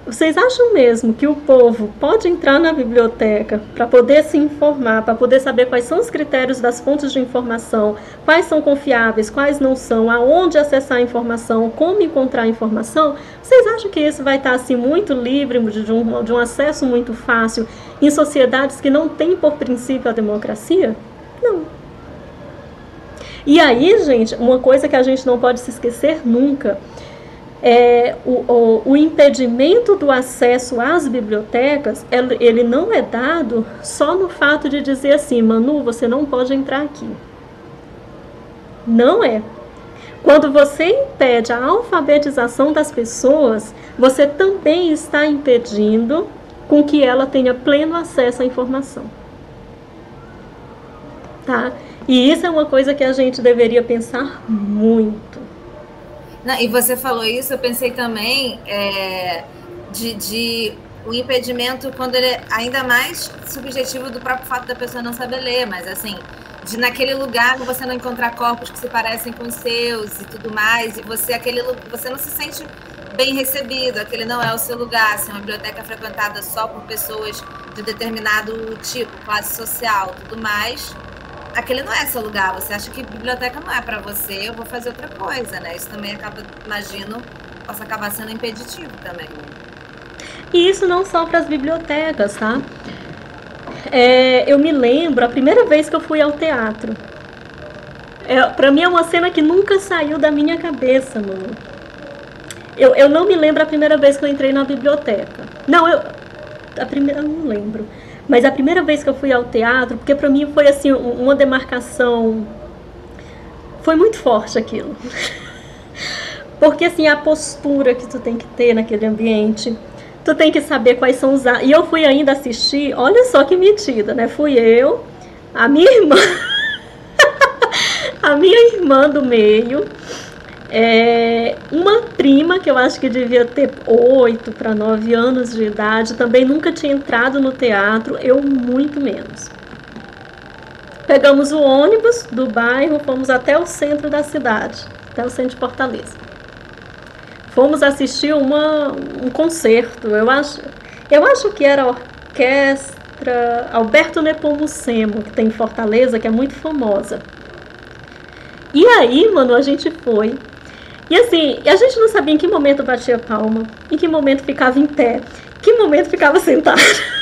Vocês acham mesmo que o povo pode entrar na biblioteca para poder se informar, para poder saber quais são os critérios das fontes de informação, quais são confiáveis, quais não são, aonde acessar a informação, como encontrar a informação? Vocês acham que isso vai estar assim muito livre, de um, de um acesso muito fácil em sociedades que não têm por princípio a democracia? Não. E aí, gente, uma coisa que a gente não pode se esquecer nunca é, o, o, o, impedimento do acesso às bibliotecas, ele não é dado só no fato de dizer assim, Manu, você não pode entrar aqui. Não é. Quando você impede a alfabetização das pessoas, você também está impedindo com que ela tenha pleno acesso à informação. Tá? E isso é uma coisa que a gente deveria pensar muito. Não, e você falou isso, eu pensei também é, de, de o impedimento quando ele é ainda mais subjetivo do próprio fato da pessoa não saber ler, mas assim, de naquele lugar você não encontrar corpos que se parecem com os seus e tudo mais, e você aquele você não se sente bem recebido, aquele não é o seu lugar, se assim, uma biblioteca frequentada só por pessoas de determinado tipo, classe social, tudo mais, aquele não é seu lugar. Você acha que biblioteca não é para você, eu vou fazer outra coisa, né? Isso também acaba, imagino, possa acabar sendo impeditivo também. E isso não só para as bibliotecas, tá? É, eu me lembro a primeira vez que eu fui ao teatro. É, para mim é uma cena que nunca saiu da minha cabeça, mano. Eu, eu não me lembro a primeira vez que eu entrei na biblioteca. Não, eu. A primeira, eu não lembro. Mas a primeira vez que eu fui ao teatro, porque para mim foi assim uma demarcação foi muito forte aquilo. porque assim a postura que tu tem que ter naquele ambiente, tu tem que saber quais são os e eu fui ainda assistir, olha só que metida, né? Fui eu, a minha irmã, a minha irmã do meio, é, uma prima que eu acho que devia ter 8 para 9 anos de idade, também nunca tinha entrado no teatro, eu muito menos. Pegamos o ônibus do bairro, fomos até o centro da cidade, até o centro de Fortaleza. Fomos assistir uma, um concerto, eu acho, eu acho que era a orquestra Alberto Nepomucemo, que tem em Fortaleza, que é muito famosa. E aí, mano, a gente foi. E assim, a gente não sabia em que momento batia palma, em que momento ficava em pé, em que momento ficava sentado.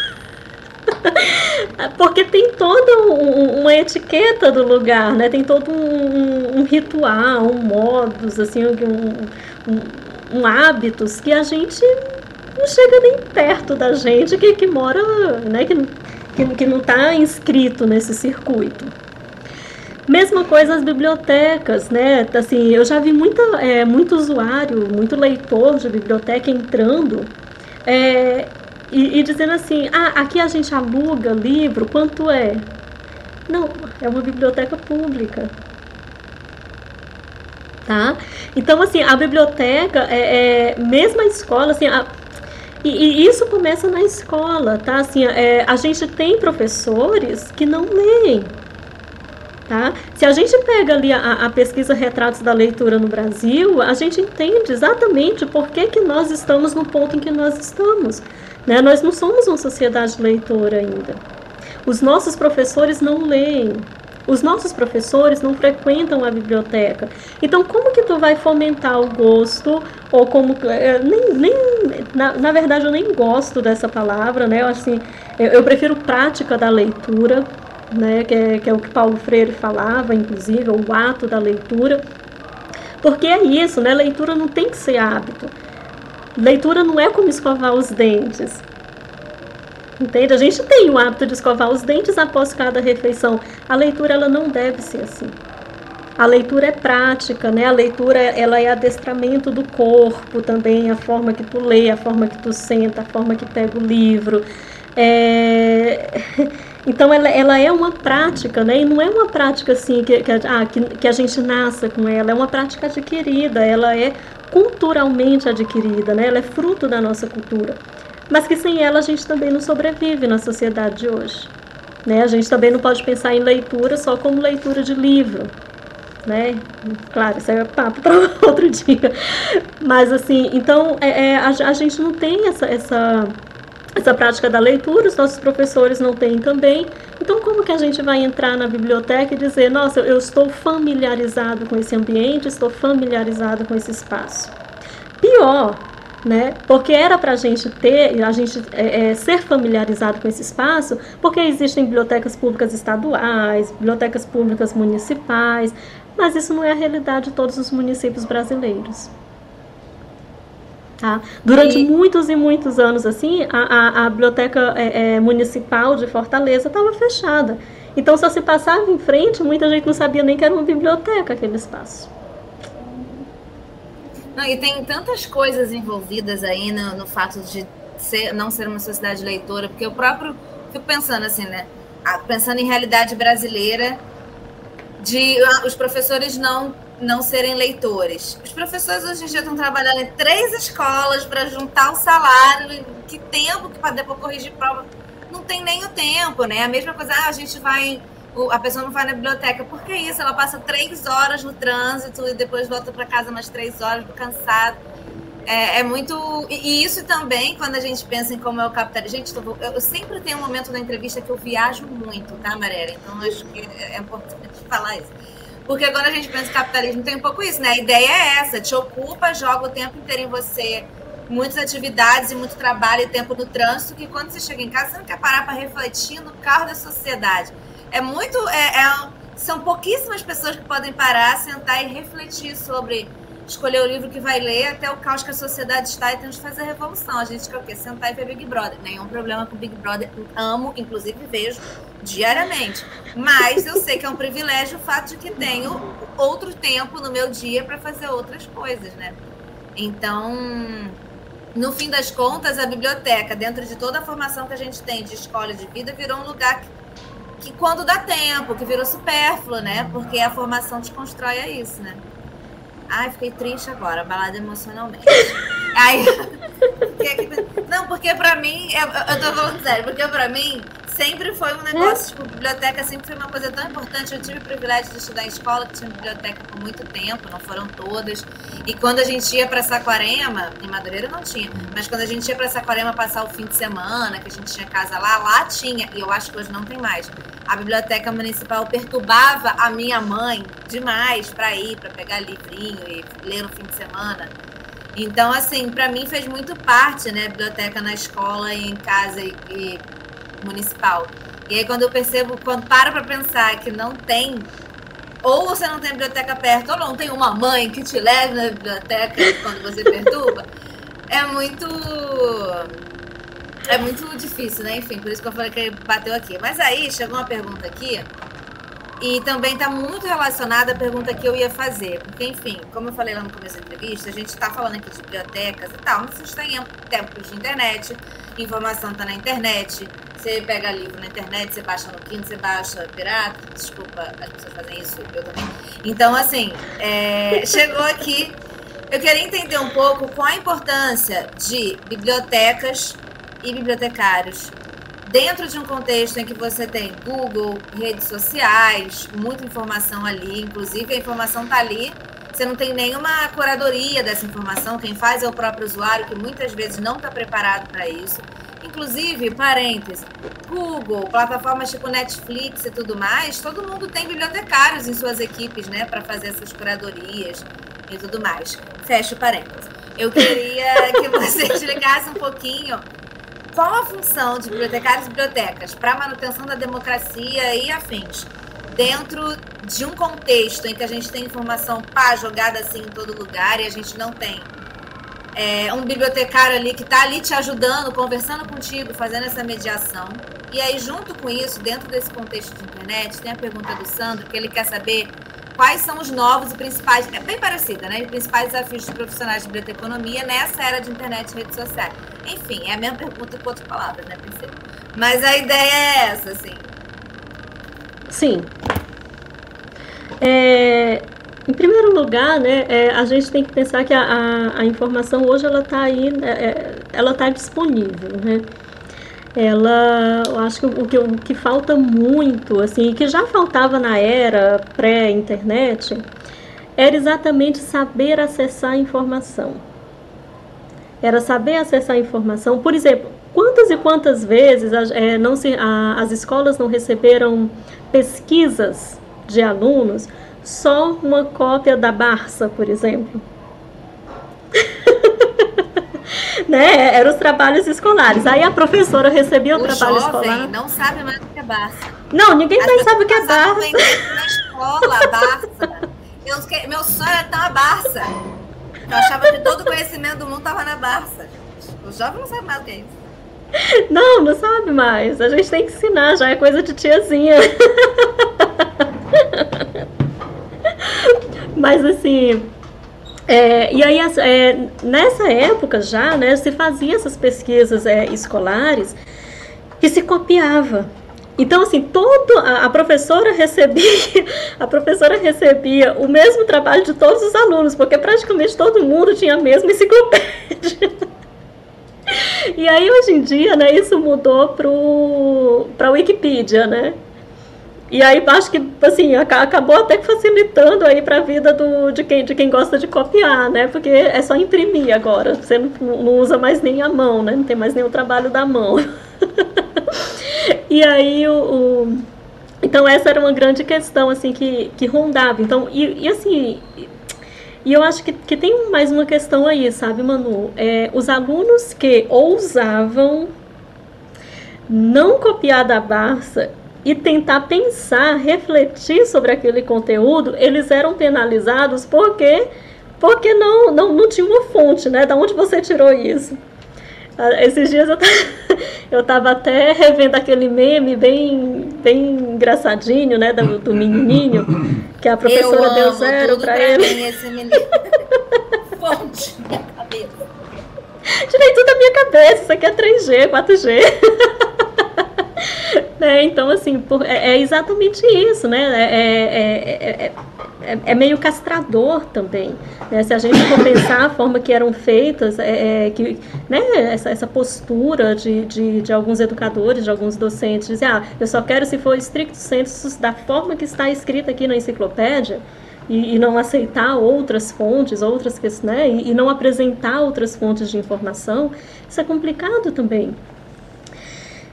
Porque tem toda um, uma etiqueta do lugar, né? Tem todo um, um ritual, um modus, assim, um, um, hábitos que a gente não chega nem perto da gente que, que mora, né, que, que, que não está inscrito nesse circuito. Mesma coisa as bibliotecas, né? Assim, eu já vi muita, é, muito usuário, muito leitor de biblioteca entrando é, e, e, dizendo assim: ah, aqui a gente aluga livro, quanto é? Não, é uma biblioteca pública. Tá? Então, assim, a biblioteca, é, é mesmo a escola, assim, a, e, e, isso começa na escola, tá? Assim, é, a gente tem professores que não leem. Tá? Se a gente pega ali a, a, pesquisa Retratos da Leitura no Brasil, a gente entende exatamente por que, que nós estamos no ponto em que nós estamos. Né? Nós não somos uma sociedade leitora ainda. Os nossos professores não leem. Os nossos professores não frequentam a biblioteca. Então, como que tu vai fomentar o gosto? Ou como. Eh, nem, nem, na, na verdade, eu nem gosto dessa palavra, né? Eu, assim, eu, eu prefiro prática da leitura, né? Que é, que é o que Paulo Freire falava, inclusive, o ato da leitura. Porque é isso, né? Leitura não tem que ser hábito. Leitura não é como escovar os dentes. Entende? A gente tem o hábito de escovar os dentes após cada refeição. A leitura ela não deve ser assim. A leitura é prática, né? A leitura ela é adestramento do corpo também, a forma que tu lê, a forma que tu senta, a forma que pega o livro. É... Então ela, ela é uma prática, né? E não é uma prática assim que, que, ah, que, que a gente nasça com ela, é uma prática adquirida, ela é culturalmente adquirida, né? Ela é fruto da nossa cultura mas que sem ela a gente também não sobrevive na sociedade de hoje. Né? A gente também não pode pensar em leitura só como leitura de livro. Né? Claro, isso é papo para outro dia. Mas assim, então é, é, a, a, gente não tem essa, essa, essa prática da leitura, os nossos professores não têm também. Então, como que a gente vai entrar na biblioteca e dizer, nossa, eu estou familiarizado com esse ambiente, estou familiarizado com esse espaço? Pior, né? Porque era para a gente ter, a gente é, é, ser familiarizado com esse espaço, porque existem bibliotecas públicas estaduais, bibliotecas públicas municipais, mas isso não é a realidade de todos os municípios brasileiros. Tá? Durante e... muitos e muitos anos, assim, a, a, a biblioteca é, é, municipal de Fortaleza estava fechada. Então, só se passava em frente, muita gente não sabia nem que era uma biblioteca aquele espaço. Não, e tem tantas coisas envolvidas aí no, no fato de ser, não ser uma sociedade leitora, porque eu próprio fico pensando assim, né? Pensando em realidade brasileira, de os professores não não serem leitores. Os professores hoje em dia estão trabalhando em três escolas para juntar o salário. Que tempo que para depois corrigir prova? Não tem nem o tempo, né? A mesma coisa, ah, a gente vai a pessoa não vai na biblioteca. Por que isso? Ela passa três horas no trânsito e depois volta para casa mais três horas, cansado. É, é, muito. E isso também, quando a gente pensa em como é o capitalismo. Gente, eu, eu sempre tenho um momento na entrevista que eu viajo muito, tá, Mariela? Então acho que é importante falar isso. Porque quando a gente pensa em capitalismo, tem um pouco isso, né? A ideia é essa: te ocupa, joga o tempo inteiro em você, muitas atividades e muito trabalho e tempo no trânsito, que quando você chega em casa, você não quer parar para refletir no carro da sociedade é muito. É, é, são pouquíssimas pessoas que podem parar, sentar e refletir sobre escolher o livro que vai ler até o caos que a sociedade está e temos que fazer a revolução. A gente quer o quê? Sentar e ver Big Brother. Nenhum problema com Big Brother. Amo, inclusive vejo diariamente. Mas eu sei que é um privilégio o fato de que tenho outro tempo no meu dia para fazer outras coisas, né? Então, no fim das contas, a biblioteca, dentro de toda a formação que a gente tem de escola de vida, virou um lugar que que quando dá tempo, que virou supérfluo, né? Porque a formação te constrói a isso, né? Ai, fiquei triste agora, balada emocionalmente. Aí, não, porque pra mim, eu, eu tô falando sério, porque pra mim sempre foi um negócio, tipo, biblioteca sempre foi uma coisa tão importante. Eu tive o privilégio de estudar em escola, que tinha biblioteca por muito tempo, não foram todas. E quando a gente ia para Saquarema, em Madureira não tinha, mas quando a gente ia para Saquarema passar o fim de semana, que a gente tinha casa lá, lá tinha, e eu acho que hoje não tem mais. A biblioteca municipal perturbava a minha mãe demais para ir, para pegar livrinho e ler no fim de semana. Então, assim, para mim fez muito parte, né? Biblioteca na escola e em casa e, e municipal. E aí, quando eu percebo, quando paro para pensar que não tem, ou você não tem biblioteca perto, ou não tem uma mãe que te leve na biblioteca quando você perturba, é muito. É muito difícil, né? Enfim, por isso que eu falei que bateu aqui. Mas aí chegou uma pergunta aqui e também está muito relacionada à pergunta que eu ia fazer. Porque, enfim, como eu falei lá no começo da entrevista, a gente está falando aqui de bibliotecas e tal, mas vocês têm tempos de internet, informação está na internet, você pega livro na internet, você baixa no Kindle, você baixa pirata, desculpa, as pessoas fazem isso, eu também. Então, assim, é, chegou aqui, eu queria entender um pouco qual a importância de bibliotecas e bibliotecários dentro de um contexto em que você tem Google, redes sociais, muita informação ali, inclusive a informação está ali, você não tem nenhuma curadoria dessa informação, quem faz é o próprio usuário, que muitas vezes não está preparado para isso. Inclusive, parênteses, Google, plataformas tipo Netflix e tudo mais, todo mundo tem bibliotecários em suas equipes, né, para fazer essas curadorias e tudo mais. Fecho parênteses. Eu queria que você explicasse um pouquinho qual a função de bibliotecários e bibliotecas para a manutenção da democracia e afins, dentro de um contexto em que a gente tem informação pá, jogada assim em todo lugar e a gente não tem é, um bibliotecário ali que está ali te ajudando, conversando contigo, fazendo essa mediação. E aí, junto com isso, dentro desse contexto de internet, tem a pergunta do Sandro, que ele quer saber quais são os novos e principais, é bem parecida, né? Os principais desafios dos profissionais de biblioteconomia nessa era de internet e redes sociais. Enfim, é a mesma pergunta com outras palavras, né, Princesa? Mas a ideia é essa, assim. Sim. É, em primeiro lugar, né, é, a gente tem que pensar que a, a, a informação hoje ela está aí, né, é, ela está disponível, né? ela, eu acho que o, que o que falta muito, assim, que já faltava na era pré-internet, era exatamente saber acessar a informação. Era saber acessar a informação. Por exemplo, quantas e quantas vezes é, não se, a, as escolas não receberam pesquisas de alunos, só uma cópia da Barça, por exemplo? né? Eram os trabalhos escolares. Aí a professora recebia o, o trabalho jovem escolar. não sabe mais o que é Barça. Não, ninguém mais sabe o que é Barça. Na escola, Barça. Eu, meu sonho era ter uma Barça. Eu achava que todo o conhecimento do mundo estava na Barça. O jovem não sabe mais o que é isso. Não, não sabe mais. A gente tem que ensinar, já é coisa de tiazinha. Mas assim, é, e aí, é, nessa época já, né, se fazia essas pesquisas é, escolares que se copiava. Então, assim, todo a, a, professora recebia a professora recebia o mesmo trabalho de todos os alunos, porque praticamente todo mundo tinha a mesma enciclopédia. E aí, hoje em dia, né, isso mudou para a Wikipedia, né? E aí acho que assim, acabou até facilitando aí para a vida do, de, quem, de quem gosta de copiar, né? Porque é só imprimir agora. Você não, não usa mais nem a mão, né? Não tem mais nem o trabalho da mão. e aí o, o, Então essa era uma grande questão assim que, que rondava. Então, e, e assim. E eu acho que, que tem mais uma questão aí, sabe, Manu? É, os alunos que ousavam não copiar da Barça e tentar pensar, refletir sobre aquele conteúdo, eles eram penalizados porque porque não não, não tinha uma fonte, né? Da onde você tirou isso? Ah, esses dias eu eu estava até revendo aquele meme bem, bem engraçadinho, né, do, do menininho, que a professora deu zero para ele. Mim, esse menino. Fonte, minha cabeça. Tirei tudo da minha cabeça, isso aqui é 3G, 4G. né? Então, assim, por, é, é, exatamente isso, né? É, é, é, meio castrador também. Né? Se a gente for pensar a forma que eram feitas, que, né? essa, essa postura de, de, de, alguns educadores, de alguns docentes, dizer, ah, eu só quero se for estricto senso da forma que está escrita aqui na enciclopédia, e, e, não aceitar outras fontes, outras questões, né? E, e, não apresentar outras fontes de informação, isso é complicado também.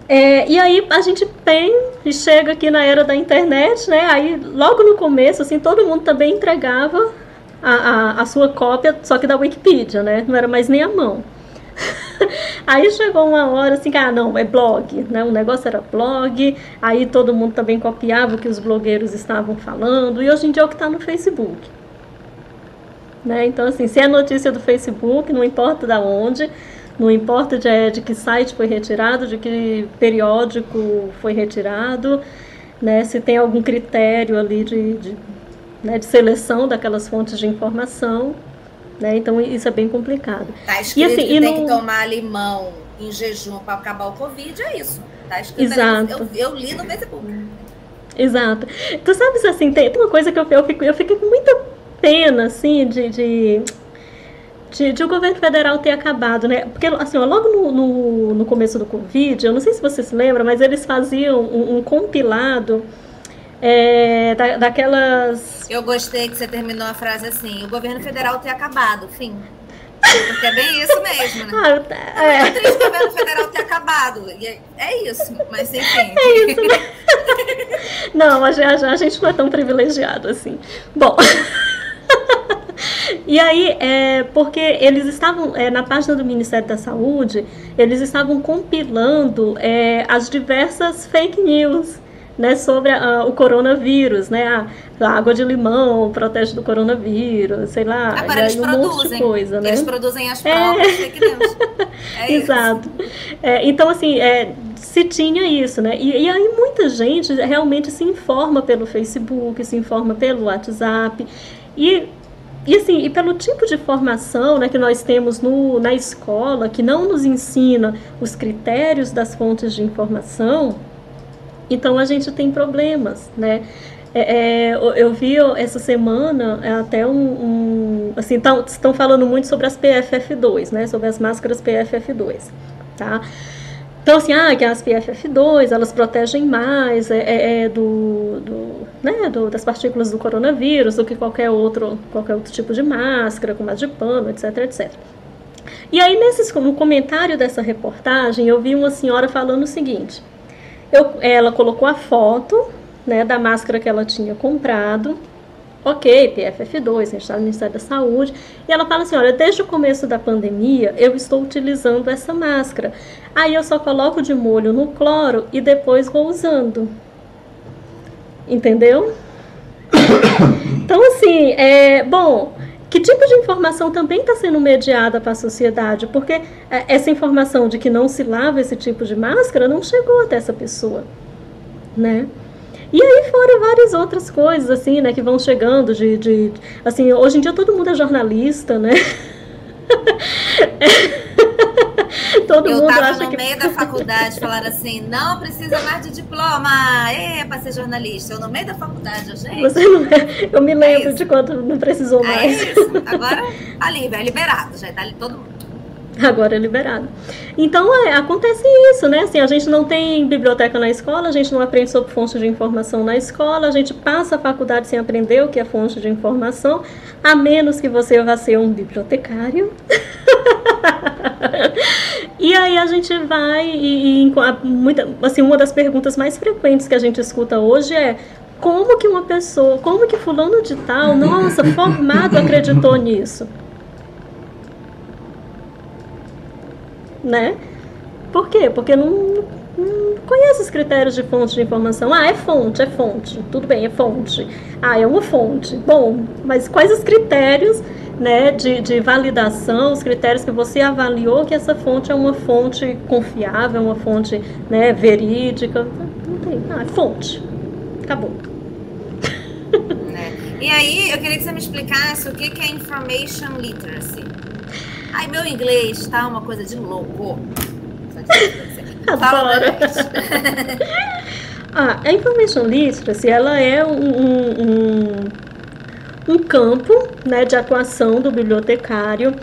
É, e aí a gente tem e chega aqui na era da internet, né? Aí logo no começo, assim, todo mundo também entregava a, a, a sua cópia, só que da Wikipedia, né? Não era mais nem a mão. aí chegou uma hora assim, que, ah, não, é blog, né? O negócio era blog, aí todo mundo também copiava o que os blogueiros estavam falando, e hoje em dia é o que está no Facebook. Né? Então, assim, se é notícia do Facebook, não importa da onde, não importa de, é, de que site foi retirado, de que periódico foi retirado, né? se tem algum critério ali de, de, né, de seleção daquelas fontes de informação. Né? Então, isso é bem complicado. Tá escrito e, assim, que tem no... que tomar limão em jejum para acabar o Covid, é isso. Tá escrito Exato. Ali, eu, eu li no Facebook. Exato. Tu sabes assim, tem uma coisa que eu, eu, fico, eu fiquei com muita pena, assim, de, de, de, de, o governo federal ter acabado, né? Porque, assim, ó, logo no, no, no, começo do Covid, eu não sei se você se lembra, mas eles faziam um, um compilado é, da, daquelas... Eu gostei que você terminou a frase assim, o governo federal ter acabado, fim. Porque é bem isso mesmo, né? Ah, tá, é. é triste o governo federal ter acabado. É, é isso, mas enfim. É isso, né? Não, a, a, a gente não é tão privilegiado assim. Bom. E aí, é, porque eles estavam, é, na página do Ministério da Saúde, eles estavam compilando é, as diversas fake news né, sobre a, o coronavírus, né, a, água de limão protege do coronavírus, sei lá, Agora, eles um produzem, monte de coisa, né? Eles produzem as provas, é. fake news. É Exato. É, então, assim, é, se tinha isso, né? E, e, aí muita gente realmente se informa pelo Facebook, se informa pelo WhatsApp e e assim, e pelo tipo de formação né, que nós temos no, na escola, que não nos ensina os critérios das fontes de informação, então a gente tem problemas, né? É, é, eu vi essa semana é, até um, um assim estão falando muito sobre as PFF2, né? Sobre as máscaras PFF2, tá? Então, assim, ah, que as PFF2, elas protegem mais é, é, é do, do, né, do, das partículas do coronavírus do que qualquer outro, qualquer outro tipo de máscara, como a de pano, etc, etc. E aí, nesses, no comentário dessa reportagem, eu vi uma senhora falando o seguinte, eu, ela colocou a foto né, da máscara que ela tinha comprado, ok, PFF2, está no Ministério da Saúde, e ela fala assim, olha, desde o começo da pandemia eu estou utilizando essa máscara, aí eu só coloco de molho no cloro e depois vou usando, entendeu? Então, assim, é, bom, que tipo de informação também está sendo mediada para a sociedade? Porque é, essa informação de que não se lava esse tipo de máscara não chegou até essa pessoa, né? E aí fora várias outras coisas, assim, né, que vão chegando de, de assim, hoje em dia todo mundo é jornalista, né? Todo eu mundo acha no que... meio da faculdade falar assim, não precisa mais de diploma, é para ser jornalista. Eu no meio da faculdade, gente. Você não é... Eu me lembro é de quando não precisou é mais. Isso. Agora, ali, é liberado, já está ali todo mundo. Agora é liberado. Então, é, acontece isso, né? Assim, a gente não tem biblioteca na escola, a gente não aprende sobre fontes de informação na escola, a gente passa a faculdade sem aprender o que é fonte de informação, a menos que você vá ser um bibliotecário. e aí a gente vai e, e muita, assim, uma das perguntas mais frequentes que a gente escuta hoje é como que uma pessoa, como que fulano de tal, nossa, formado acreditou nisso? Né? Por quê? Porque não, não conhece os critérios de fonte de informação. Ah, é fonte, é fonte. Tudo bem, é fonte. Ah, é uma fonte. Bom, mas quais os critérios né, de, de validação, os critérios que você avaliou que essa fonte é uma fonte confiável, uma fonte né, verídica? Não tem. Ah, é fonte. Acabou. É. E aí, eu queria que você me explicasse o que é information literacy. Ai, meu inglês tá uma coisa de louco. Adoro. ah, a information literacy, ela é um, um, um campo né, de atuação do bibliotecário.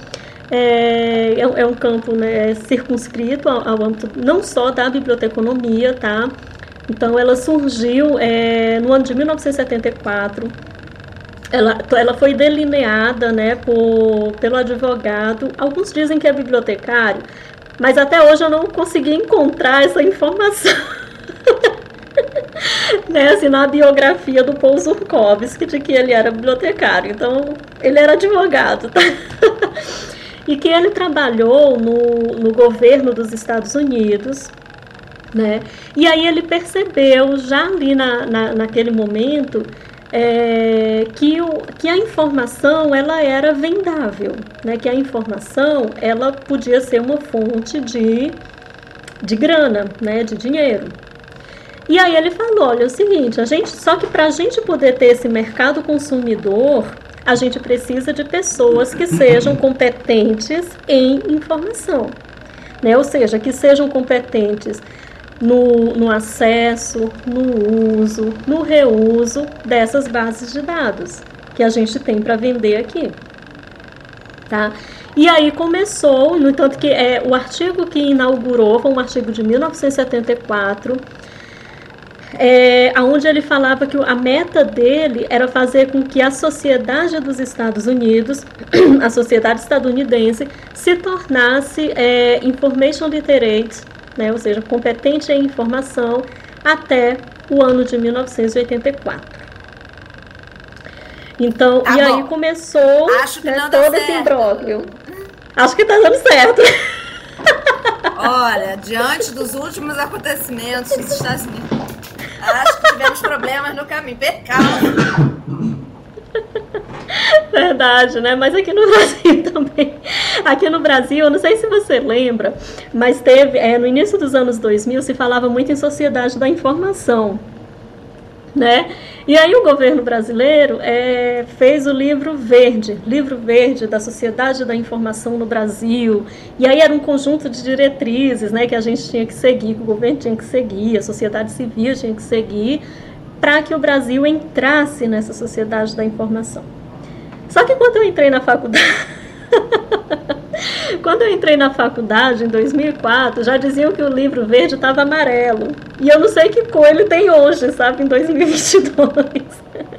É, é, é um campo né, circunscrito ao, ao, âmbito não só da biblioteconomia, tá? Então, ela surgiu é, no ano de 1974 ela, ela foi delineada né, por, pelo advogado. Alguns dizem que é bibliotecário, mas até hoje eu não consegui encontrar essa informação. né, assim, na biografia do Paul Zurkovsky, de que ele era bibliotecário. Então, ele era advogado. Tá? e que ele trabalhou no, no governo dos Estados Unidos. Né? E aí ele percebeu, já ali na, na, naquele momento, é, que, o, que a informação ela era vendável, né? que a informação ela podia ser uma fonte de, de grana, né? de dinheiro. E aí ele falou, olha, é o seguinte, a gente, só que para a gente poder ter esse mercado consumidor, a gente precisa de pessoas que sejam competentes em informação, né? Ou seja, que sejam competentes no, no acesso, no uso, no reuso dessas bases de dados que a gente tem para vender aqui. Tá? E aí começou, no entanto que é, o artigo que inaugurou foi um artigo de 1974, é, onde ele falava que a meta dele era fazer com que a sociedade dos Estados Unidos, a sociedade estadunidense, se tornasse é, information literate né, ou seja, competente em informação, até o ano de 1984. Então, tá e bom. aí começou né, todo esse imbróglio. Acho que está dando certo. Olha, diante dos últimos acontecimentos dos Estados Unidos, acho que tivemos problemas no caminho. Percalço. Verdade, né? Mas aqui no Brasil também. Aqui no Brasil, eu não sei se você lembra, mas teve, é, no início dos anos 2000, se falava muito em sociedade da informação, né? E aí o governo brasileiro é, fez o livro verde, livro verde da sociedade da informação no Brasil. E aí era um conjunto de diretrizes, né, que a gente tinha que seguir, que o governo tinha que seguir, a sociedade civil tinha que seguir, para que o Brasil entrasse nessa sociedade da informação. Só que quando eu entrei na faculdade. quando eu entrei na faculdade, em 2004, já diziam que o livro verde estava amarelo. E eu não sei que cor ele tem hoje, sabe, em 2022.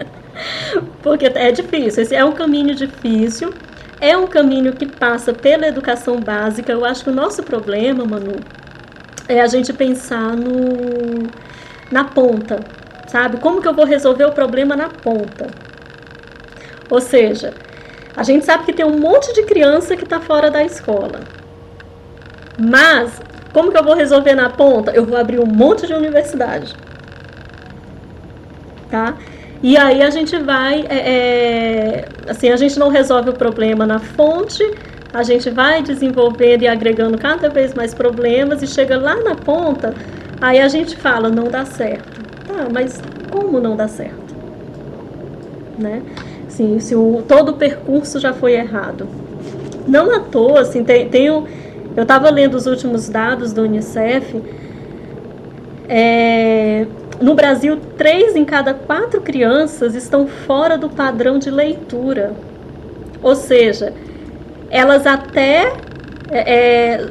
Porque é difícil, esse é um caminho difícil. É um caminho que passa pela educação básica. Eu acho que o nosso problema, Manu, é a gente pensar no, na ponta, sabe? Como que eu vou resolver o problema na ponta? Ou seja, a gente sabe que tem um monte de criança que está fora da escola. Mas, como que eu vou resolver na ponta? Eu vou abrir um monte de universidade. Tá? E aí a gente vai, é, é, assim, a gente não resolve o problema na fonte, a gente vai desenvolvendo e agregando cada vez mais problemas e chega lá na ponta, aí a gente fala, não dá certo. Tá, mas como não dá certo? Né? Assim, se o, todo o percurso já foi errado. Não à toa, assim, tem, tem eu estava lendo os últimos dados do Unicef, é, no Brasil, três em cada quatro crianças estão fora do padrão de leitura. Ou seja, elas até é, é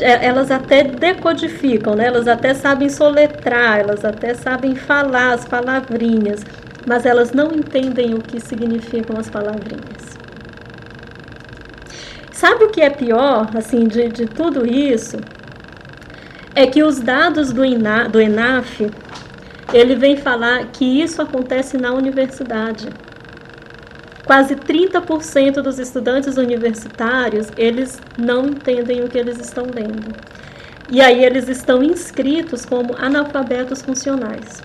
é, elas até decodificam, né? elas até sabem soletrar, elas até sabem falar as palavrinhas, mas elas não entendem o que significam as palavrinhas. Sabe o que é pior, assim, de, de tudo isso? É que os dados do, INA, do ENAF, ele vem falar que isso acontece na universidade. Quase 30% dos estudantes universitários, eles não entendem o que eles estão lendo. E aí eles estão inscritos como analfabetos funcionais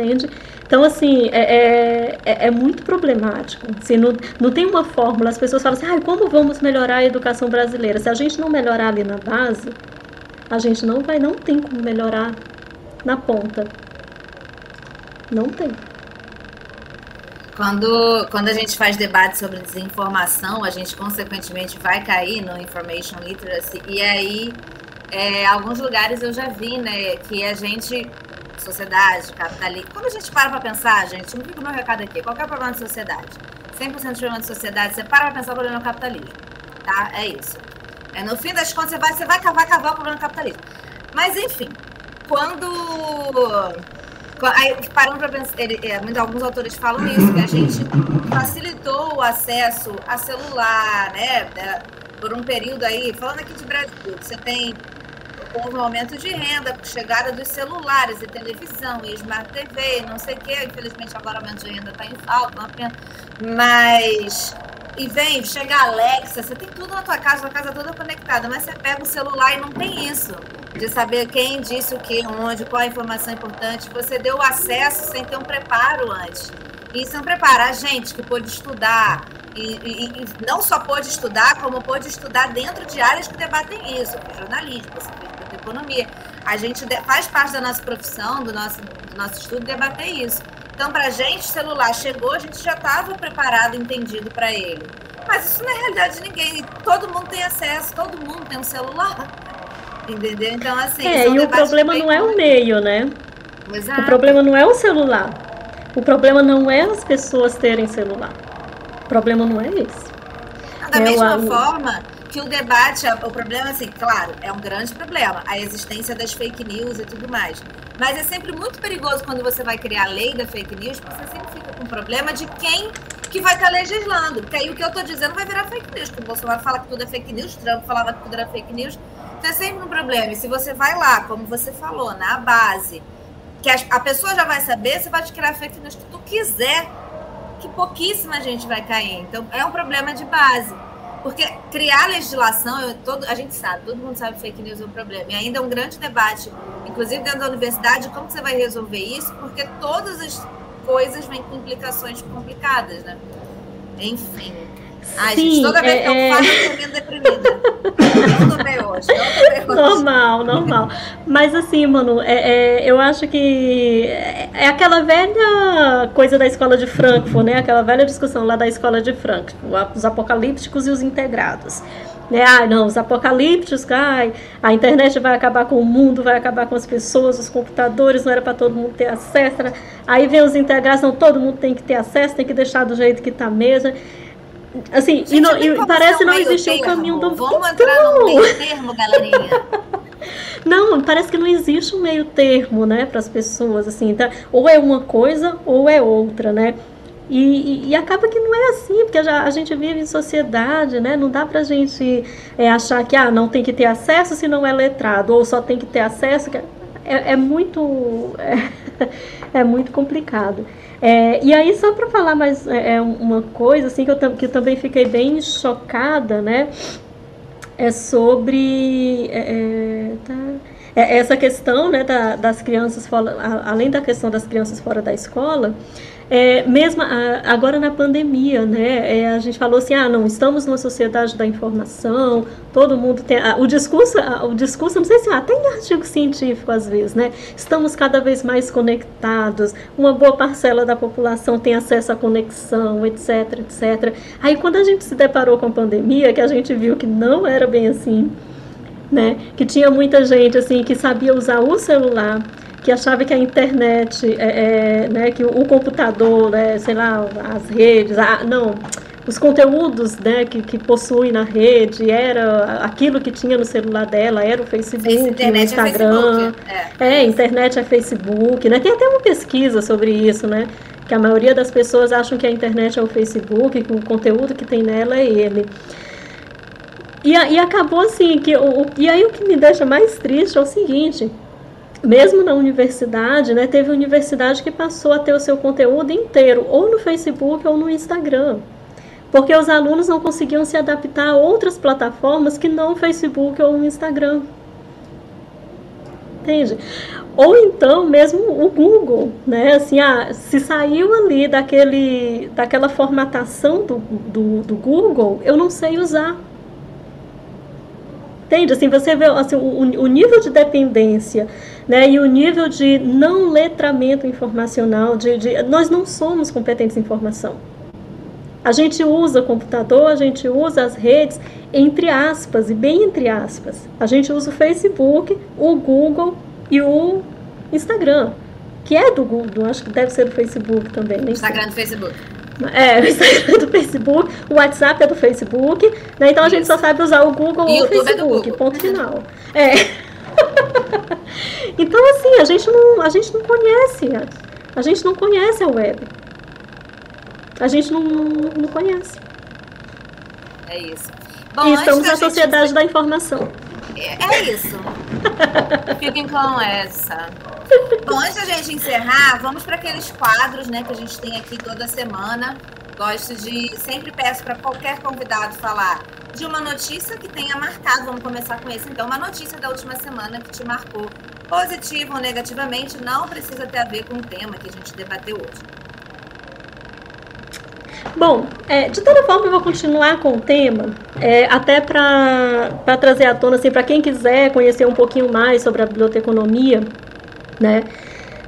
entende? Então, assim, é, é, é muito problemático. Assim, não, não tem uma fórmula. As pessoas falam assim, ah, como vamos melhorar a educação brasileira? Se a gente não melhorar ali na base, a gente não vai, não tem como melhorar na ponta. Não tem. Quando, quando a gente faz debate sobre desinformação, a gente consequentemente vai cair no information literacy. E aí, é, alguns lugares eu já vi, né, que a gente sociedade, capitalismo. Quando a gente para para pensar, gente, não fica o meu recado aqui. Qual é problema da sociedade? 100% de problema da sociedade, você para para pensar o problema do capitalismo. Tá? É isso. É, no fim das contas, você vai, você vai cavar, cavar o problema do capitalismo. Mas, enfim, quando. Aí, parando para pensar, ele, é, alguns autores falam isso, que a gente facilitou o acesso a celular, né? É, por um período aí, falando aqui de Brasil, você tem houve um aumento de renda, chegada dos celulares e televisão e Smart TV, não sei o quê. Infelizmente agora o aumento de renda está em falta, uma pena. Mas. E vem, chega a Alexa, você tem tudo na tua casa, a casa toda conectada, mas você pega o celular e não tem isso. de saber quem disse o que, onde, qual a informação importante. Você deu acesso sem ter um preparo antes. Isso é um preparo. A gente que pôde estudar, e, e, e, não só pôde estudar, como pôde estudar dentro de áreas que debatem isso, como jornalismo, economia. A gente faz parte da nossa profissão, do nosso, do nosso estudo, debater isso. Então, para a gente, o celular chegou, a gente já estava preparado, entendido para ele. Mas isso não é realidade de ninguém. Todo mundo tem acesso, todo mundo tem um celular. Entendeu? Então, assim. É, e o problema não é o meio, né? Exato. O problema não é o celular. O problema não é as pessoas terem celular. O problema não é esse. Da é mesma o... forma que o debate, o problema, assim, claro, é um grande problema, a existência das fake news e tudo mais. Mas é sempre muito perigoso quando você vai criar a lei da fake news, porque você sempre fica com o problema de quem que vai estar tá legislando. Porque aí o que eu estou dizendo vai virar fake news, porque o Bolsonaro fala que tudo é fake news, Trump falava que tudo era fake news. Então é sempre um problema. E se você vai lá, como você falou, na base, que a, pessoa já vai saber, você vai te criar fake news que tu quiser, que pouquíssima gente vai cair. Então é um problema de base. Porque criar legislação, eu, todo, a gente sabe, todo mundo sabe que fake news é um problema. E ainda é um grande debate, inclusive dentro da universidade, como você vai resolver isso, porque todas as coisas vêm com implicações complicadas, né? Enfim. Ai, Sim, gente, toda vez é, que eu é... falo, eu tô deprimida. Não tô bem hoje, não tô bem hoje. Normal, normal. Mas assim, mano, é, é, eu acho que é aquela velha coisa da escola de Frankfurt, né? Aquela velha discussão lá da escola de Frankfurt, os apocalípticos e os integrados. Né? Ah, não, os apocalípticos, ai, a internet vai acabar com o mundo, vai acabar com as pessoas, os computadores, não era para todo mundo ter acesso. Né? Aí vem os integrados, não, todo mundo tem que ter acesso, tem que deixar do jeito que está mesmo. Assim, Gente, e, não, e parece não existir um caminho do. Vamos entrar no meio termo, galerinha. Não, parece que não existe um meio termo, né, para as pessoas, assim, tá? ou é uma coisa ou é outra, né? E, e, e, acaba que não é assim, porque a, a gente vive em sociedade, né? Não dá para a gente é, achar que ah, não tem que ter acesso se não é letrado, ou só tem que ter acesso. É, é muito, é, é muito complicado. É, e aí, só para falar mais é, é uma coisa assim que eu, que eu também fiquei bem chocada, né? É sobre é, é tá, é, essa questão né, da, das crianças fora, além da questão das crianças fora da escola, é, mesmo a, agora na pandemia, né, é, a gente falou assim, ah, não, estamos numa sociedade da informação, todo mundo tem, o discurso, o discurso, não sei se, ah, tem artigo científico às vezes, né, estamos cada vez mais conectados, uma boa parcela da população tem acesso à conexão, etc, etc. Aí quando a gente se deparou com a pandemia, que a gente viu que não era bem assim, né, que tinha muita gente, assim, que sabia usar o celular, que achava que a internet, é, é, né, que o computador, né, sei lá, as redes, a, não, os conteúdos né, que, que possui na rede, era aquilo que tinha no celular dela, era o Facebook, o é Instagram. É, é, internet é Facebook, né? Tem até uma pesquisa sobre isso, né? Que a maioria das pessoas acham que a internet é o Facebook, que o conteúdo que tem nela é ele. E, e acabou assim, que o, e aí o que me deixa mais triste é o seguinte, mesmo na universidade, né, teve universidade que passou a ter o seu conteúdo inteiro, ou no Facebook ou no Instagram. Porque os alunos não conseguiam se adaptar a outras plataformas que não o Facebook ou o Instagram. Entende? Ou então mesmo o Google, né? Assim, ah, se saiu ali daquele, daquela formatação do, do, do Google, eu não sei usar. Entende? Assim, você vê assim, o, o nível de dependência né, e o nível de não letramento informacional, de, de, nós não somos competentes em informação. A gente usa o computador, a gente usa as redes, entre aspas, e bem entre aspas. A gente usa o Facebook, o Google e o Instagram, que é do Google, acho que deve ser do Facebook também. Instagram do Facebook. É, o Instagram é do Facebook, o WhatsApp é do Facebook, né? Então a Isso. gente só sabe usar o Google e ou o Facebook, é ponto final. É. então assim, a gente não, a gente não conhece, a gente não conhece a web. A gente não, não conhece. É isso. Bom, e estamos na sociedade gente... da informação. É, é isso. Fiquem com essa. Bom, antes da gente encerrar, vamos para aqueles quadros né, que a gente tem aqui toda semana. Gosto de. Sempre peço para qualquer convidado falar de uma notícia que tenha marcado. Vamos começar com esse, então. Uma notícia da última semana que te marcou positivo ou negativamente, não precisa ter a ver com o tema que a gente debateu hoje. Bom, é, de toda forma eu vou continuar com o tema, é, até para trazer à tona, assim, para quem quiser conhecer um pouquinho mais sobre a biblioteconomia, né?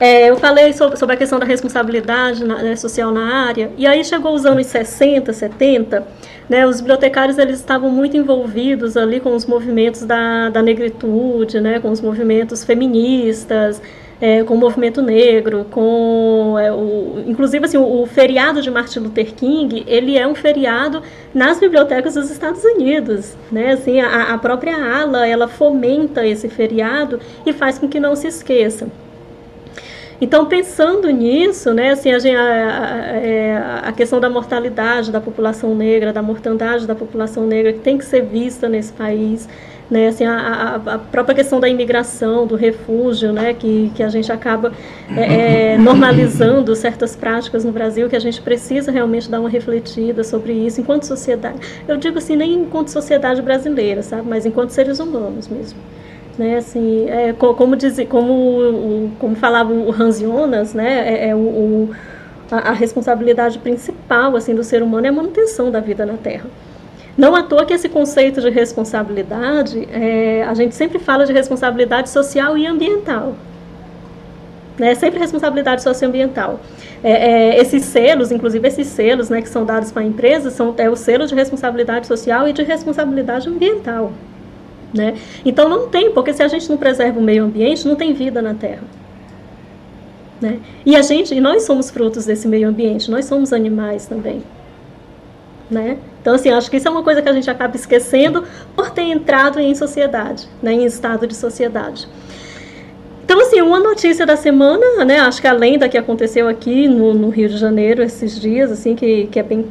É, eu falei sobre, sobre, a questão da responsabilidade na, né, social na área, e aí chegou os anos 60, 70, né, os bibliotecários eles estavam muito envolvidos ali com os movimentos da, da negritude, né, com os movimentos feministas, é, com o movimento negro, com é, o, inclusive assim, o, o, feriado de Martin Luther King, ele é um feriado nas bibliotecas dos Estados Unidos, né? Assim, a, a própria ala ela fomenta esse feriado e faz com que não se esqueça. Então, pensando nisso, né, assim, a, a, a, questão da mortalidade da população negra, da mortandade da população negra, que tem que ser vista nesse país, né, assim, a, a, própria questão da imigração, do refúgio, né, que, que a gente acaba é, é, normalizando certas práticas no Brasil, que a gente precisa realmente dar uma refletida sobre isso enquanto sociedade. Eu digo assim, nem enquanto sociedade brasileira, sabe, mas enquanto seres humanos mesmo. Né, assim, é, como, diz, como, como falava o Hans Jonas, né, é, é o, o a, a, responsabilidade principal assim, do ser humano é a manutenção da vida na Terra. Não à toa que esse conceito de responsabilidade, é, a gente sempre fala de responsabilidade social e ambiental. Né? Sempre responsabilidade socioambiental. É, é, esses selos, inclusive esses selos né, que são dados para empresas, são é o selo de responsabilidade social e de responsabilidade ambiental. Né? Então não tem, porque se a gente não preserva o meio ambiente, não tem vida na Terra. Né? E a gente, e nós somos frutos desse meio ambiente, nós somos animais também. Né? Então, assim, acho que isso é uma coisa que a gente acaba esquecendo por ter entrado em sociedade, né, em estado de sociedade. Então, assim, uma notícia da semana, né, acho que além da que aconteceu aqui no, no Rio de Janeiro esses dias, assim, que, que é bem,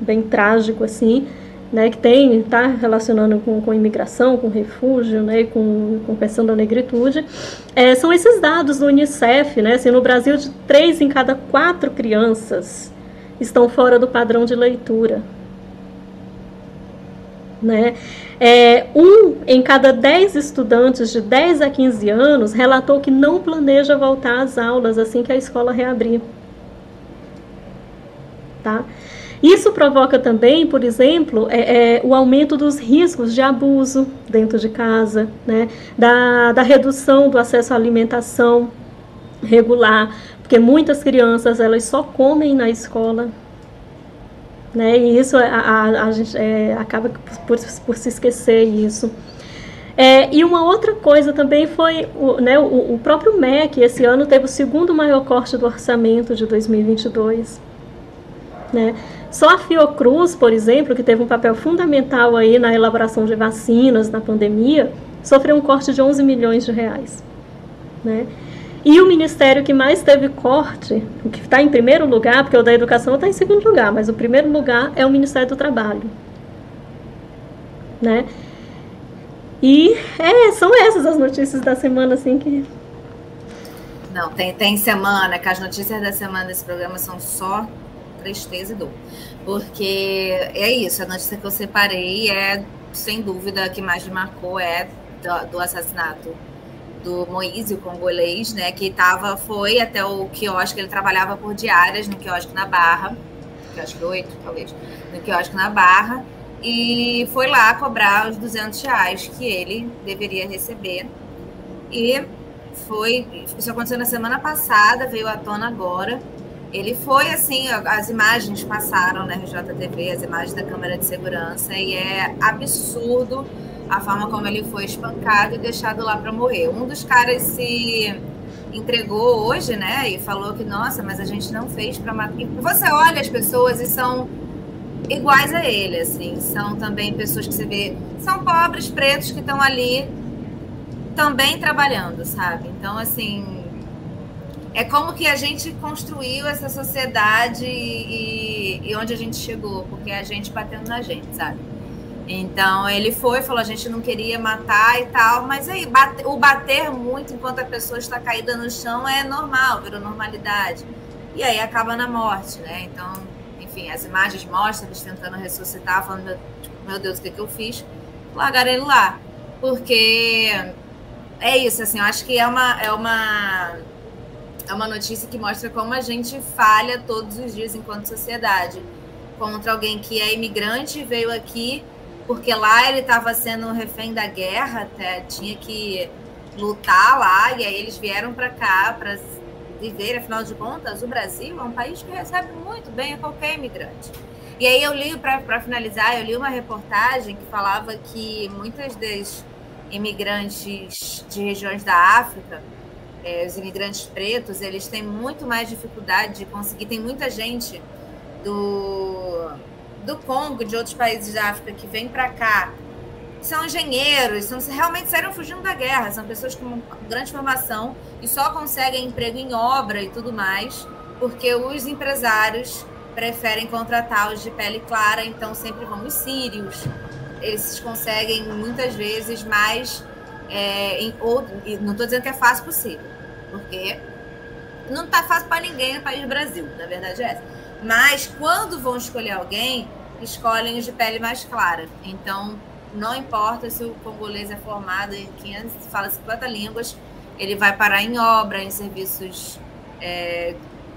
bem trágico, assim, né, que tem, está relacionando com, com imigração, com refúgio, né, com, com questão da negritude, é, são esses dados do Unicef, né, assim, no Brasil, de três em cada quatro crianças estão fora do padrão de leitura. Né? É, um em cada dez estudantes de 10 a 15 anos relatou que não planeja voltar às aulas assim que a escola reabrir. Tá? Isso provoca também, por exemplo, é, é, o aumento dos riscos de abuso dentro de casa, né? da, da redução do acesso à alimentação regular, porque muitas crianças elas só comem na escola. Né? E isso a, a, a gente é, acaba por, por se esquecer isso. É, e uma outra coisa também foi o, né, o, o, próprio MEC, esse ano, teve o segundo maior corte do orçamento de 2022. Né? Só a Fiocruz, por exemplo, que teve um papel fundamental aí na elaboração de vacinas na pandemia, sofreu um corte de 11 milhões de reais. Né? E o ministério que mais teve corte, o que está em primeiro lugar, porque o da educação está em segundo lugar, mas o primeiro lugar é o Ministério do Trabalho. Né? E é, são essas as notícias da semana, assim, que não, tem, tem semana, que as notícias da semana desse programa são só tristeza e dor. Porque é isso, a notícia que eu separei é, sem dúvida, a que mais me marcou é do, do assassinato do Moise, o congolês, né, que tava, foi até o quiosque, ele trabalhava por diárias no quiosque na Barra, quiosque 8, talvez, no quiosque na Barra, e foi lá cobrar os 200 reais que ele deveria receber. E foi, isso aconteceu na semana passada, veio à tona agora, ele foi assim, as imagens passaram na RJTV, as imagens da câmera de segurança, e é absurdo a forma como ele foi espancado e deixado lá para morrer. Um dos caras se entregou hoje, né, e falou que, nossa, mas a gente não fez para matar. Você olha as pessoas e são iguais a ele, assim, são também pessoas que você vê, são pobres, pretos que estão ali também trabalhando, sabe? Então, assim, é como que a gente construiu essa sociedade e, e, onde a gente chegou, porque é a gente batendo na gente, sabe? Então ele foi, falou, a gente não queria matar e tal, mas aí bate, o bater muito enquanto a pessoa está caída no chão é normal, virou normalidade. E aí acaba na morte, né? Então, enfim as imagens mostram eles tentando ressuscitar, falando, meu, tipo, meu Deus, o que, que eu fiz? Largaram ele lá. Porque é isso, assim, eu acho que é uma, é uma é uma notícia que mostra como a gente falha todos os dias enquanto sociedade contra alguém que é imigrante e veio aqui porque lá ele estava sendo refém da guerra, até tinha que lutar lá e aí eles vieram para cá para viver, afinal de contas, o Brasil é um país que recebe muito bem a qualquer imigrante. E aí eu li, para finalizar, eu li uma reportagem que falava que muitas das imigrantes de regiões da África, é, os imigrantes pretos, eles têm muito mais dificuldade de conseguir. Tem muita gente do, do Congo, de outros países da África, que vem para cá, são engenheiros, são, realmente saíram fugindo da guerra, são pessoas com grande formação e só conseguem emprego em obra e tudo mais, porque os empresários preferem contratar os de pele clara, então sempre vão os sírios, eles conseguem muitas vezes mais. É, em, ou, não estou dizendo que é fácil possível, porque não está fácil para ninguém no país do Brasil, na verdade é essa. Mas quando vão escolher alguém, escolhem os de pele mais clara. Então, não importa se o congolês é formado em 500, fala 50 línguas, ele vai parar em obra, em serviços é,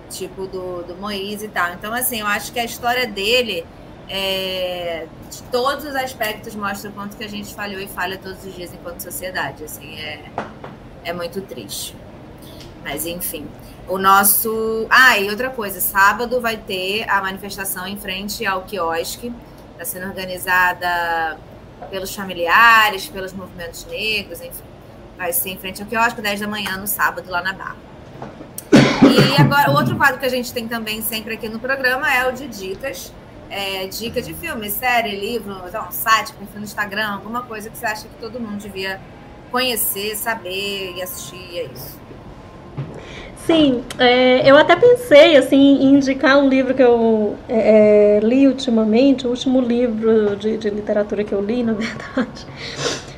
tipo do, do Moisés e tal. Então, assim, eu acho que a história dele é, de todos os aspectos mostra o quanto que a gente falhou e falha todos os dias enquanto sociedade. Assim, é, é muito triste. Mas enfim. O nosso. Ah, e outra coisa, sábado vai ter a manifestação em frente ao quiosque. Está sendo organizada pelos familiares, pelos movimentos negros, enfim. Vai ser em frente ao quiosque, 10 da manhã, no sábado, lá na Barra. E agora, o outro quadro que a gente tem também sempre aqui no programa é o de dicas é, dica de filme, série, livro, um site, perfil no Instagram, alguma coisa que você acha que todo mundo devia conhecer, saber e assistir, é isso. Sim, é, eu até pensei assim, em indicar um livro que eu é, é li ultimamente, o último livro de, de, literatura que eu li, na verdade,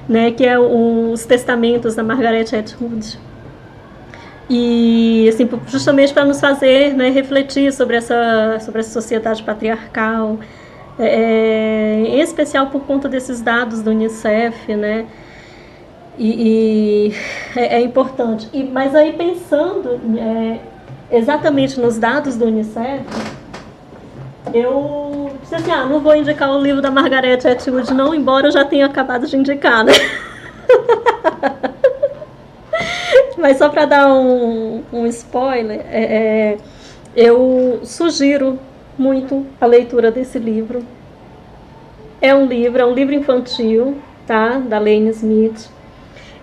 né, que é Os Testamentos da Margaret Atwood. E assim, justamente para nos fazer né, refletir sobre essa, sobre essa sociedade patriarcal, é, é, em especial por conta desses dados do Unicef, né? E, e é, é, importante. E, mas aí pensando é, exatamente nos dados do Unicef, eu disse assim, ah, não vou indicar o livro da Margaret Atwood não, embora eu já tenha acabado de indicar, né? Mas só para dar um, um spoiler, é, é, eu sugiro muito a leitura desse livro. É um livro, é um livro infantil, tá? Da Lane Smith.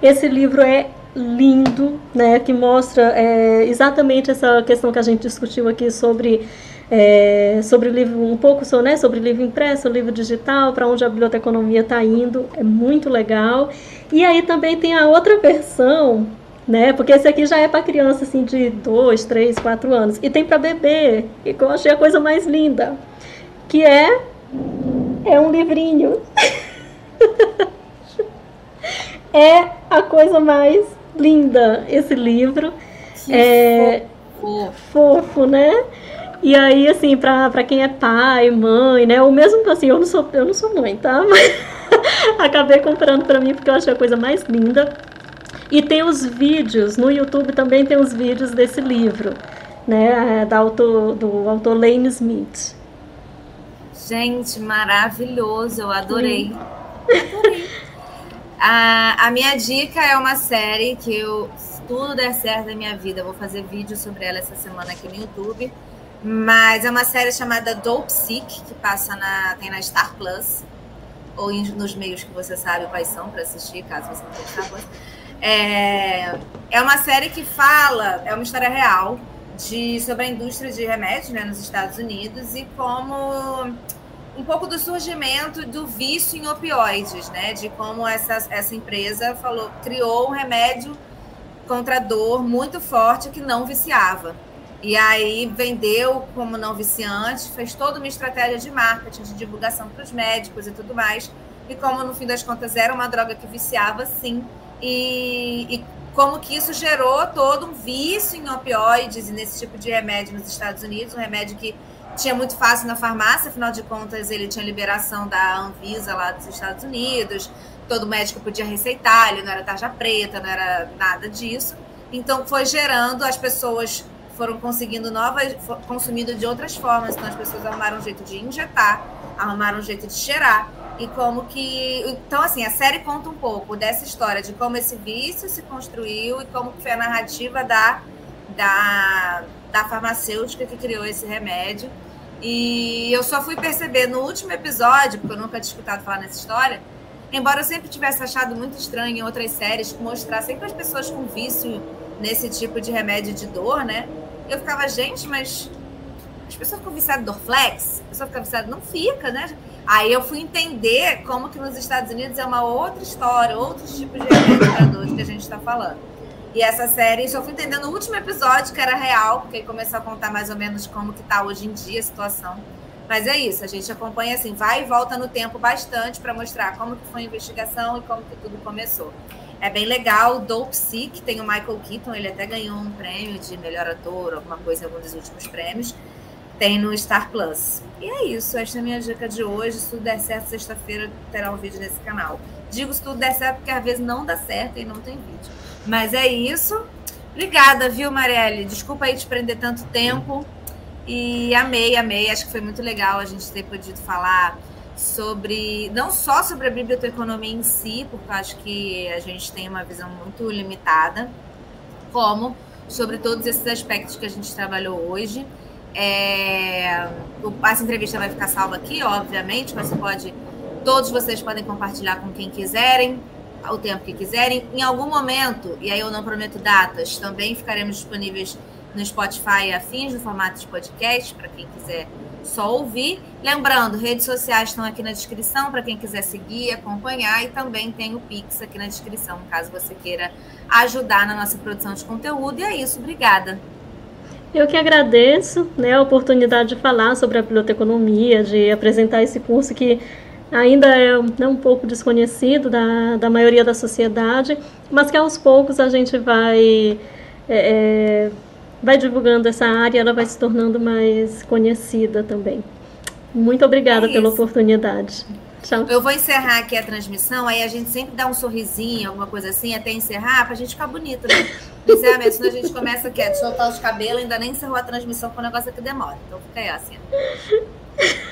Esse livro é lindo, né? Que mostra é, exatamente essa questão que a gente discutiu aqui sobre é, sobre livro um pouco né, sobre livro impresso, livro digital, para onde a biblioteconomia está indo, é muito legal. E aí também tem a outra versão né? Porque esse aqui já é para criança assim de 2, 3, 4 anos. E tem para bebê, que eu achei a coisa mais linda, que é é um livrinho. é a coisa mais linda esse livro. Que é fofo. fofo, né? E aí, assim, para quem é pai, mãe, né? Ou mesmo assim, eu não sou, eu não sou mãe, tá? Mas acabei comprando para mim porque eu achei a coisa mais linda. E tem os vídeos, no YouTube também tem os vídeos desse livro, né, da autor, do autor Lane Smith. Gente, maravilhoso, eu adorei. adorei. a, a minha dica é uma série que eu, se tudo der certo na minha vida, eu vou fazer vídeo sobre ela essa semana aqui no YouTube. Mas é uma série chamada Dope Sick, que passa na, tem na Star Plus, ou nos meios que você sabe quais são para assistir, caso você não tenha Star Plus. É, é uma série que fala, é uma história real de, sobre a indústria de remédios né, nos Estados Unidos e como um pouco do surgimento do vício em opioides, né? De como essa, essa empresa falou, criou um remédio contra dor muito forte que não viciava. E aí vendeu como não viciante, fez toda uma estratégia de marketing, de divulgação para os médicos e tudo mais. E como no fim das contas era uma droga que viciava, sim, e, e como que isso gerou todo um vício em opioides e nesse tipo de remédio nos Estados Unidos, um remédio que tinha muito fácil na farmácia, afinal de contas ele tinha liberação da Anvisa lá dos Estados Unidos, todo médico podia receitar, ele não era tarja preta, não era nada disso. Então foi gerando, as pessoas foram conseguindo novas, consumindo de outras formas, então as pessoas arrumaram um jeito de injetar, arrumaram um jeito de cheirar, e como que. Então, assim, a série conta um pouco dessa história de como esse vício se construiu e como foi a narrativa da, da, da farmacêutica que criou esse remédio. E eu só fui perceber no último episódio, porque eu nunca tinha escutado falar nessa história, embora eu sempre tivesse achado muito estranho em outras séries mostrar sempre as pessoas com vício nesse tipo de remédio de dor, né? Eu ficava, gente, mas as pessoas ficam viciadas em Dorflex, a pessoa fica viciada, não fica, né? Aí eu fui entender como que nos Estados Unidos é uma outra história, outros tipos de remédios que a gente está falando. E essa série, só fui entendendo no último episódio que era real, porque começou a contar mais ou menos como que tá hoje em dia a situação. Mas é isso, a gente acompanha assim, vai e volta no tempo bastante para mostrar como que foi a investigação e como que tudo começou. É bem legal, Dope Sick, tem o Michael Keaton, ele até ganhou um prêmio de melhor ator, alguma coisa algum dos últimos prêmios tem no Star Plus. E é isso, esta é a minha dica de hoje. Se tudo der certo, sexta-feira terá um vídeo nesse canal. Digo se tudo der certo, porque às vezes não dá certo e não tem vídeo. Mas é isso. Obrigada, viu, Marielle? Desculpa aí te prender tanto tempo. E amei, amei. Acho que foi muito legal a gente ter podido falar sobre, não só sobre a biblioteconomia em si, porque acho que a gente tem uma visão muito limitada, como sobre todos esses aspectos que a gente trabalhou hoje. É, essa entrevista vai ficar salva aqui, obviamente, mas você pode. Todos vocês podem compartilhar com quem quiserem, o tempo que quiserem. Em algum momento, e aí eu não prometo datas, também ficaremos disponíveis no Spotify afins, no formato de podcast, para quem quiser só ouvir. Lembrando, redes sociais estão aqui na descrição para quem quiser seguir, acompanhar, e também tem o Pix aqui na descrição, caso você queira ajudar na nossa produção de conteúdo. E é isso, obrigada. Eu que agradeço né, a oportunidade de falar sobre a biblioteconomia, de apresentar esse curso que ainda é né, um pouco desconhecido da, da maioria da sociedade, mas que aos poucos a gente vai, é, é vai divulgando essa área e ela vai se tornando mais conhecida também. Muito obrigada é pela oportunidade. Tchau. Eu vou encerrar aqui a transmissão, aí a gente sempre dá um sorrisinho, alguma coisa assim, até encerrar, pra gente ficar bonito, né? Encerramento, senão a gente começa aqui a soltar os cabelos, ainda nem encerrou a transmissão, com o negócio aqui demora. Então fica aí, assim.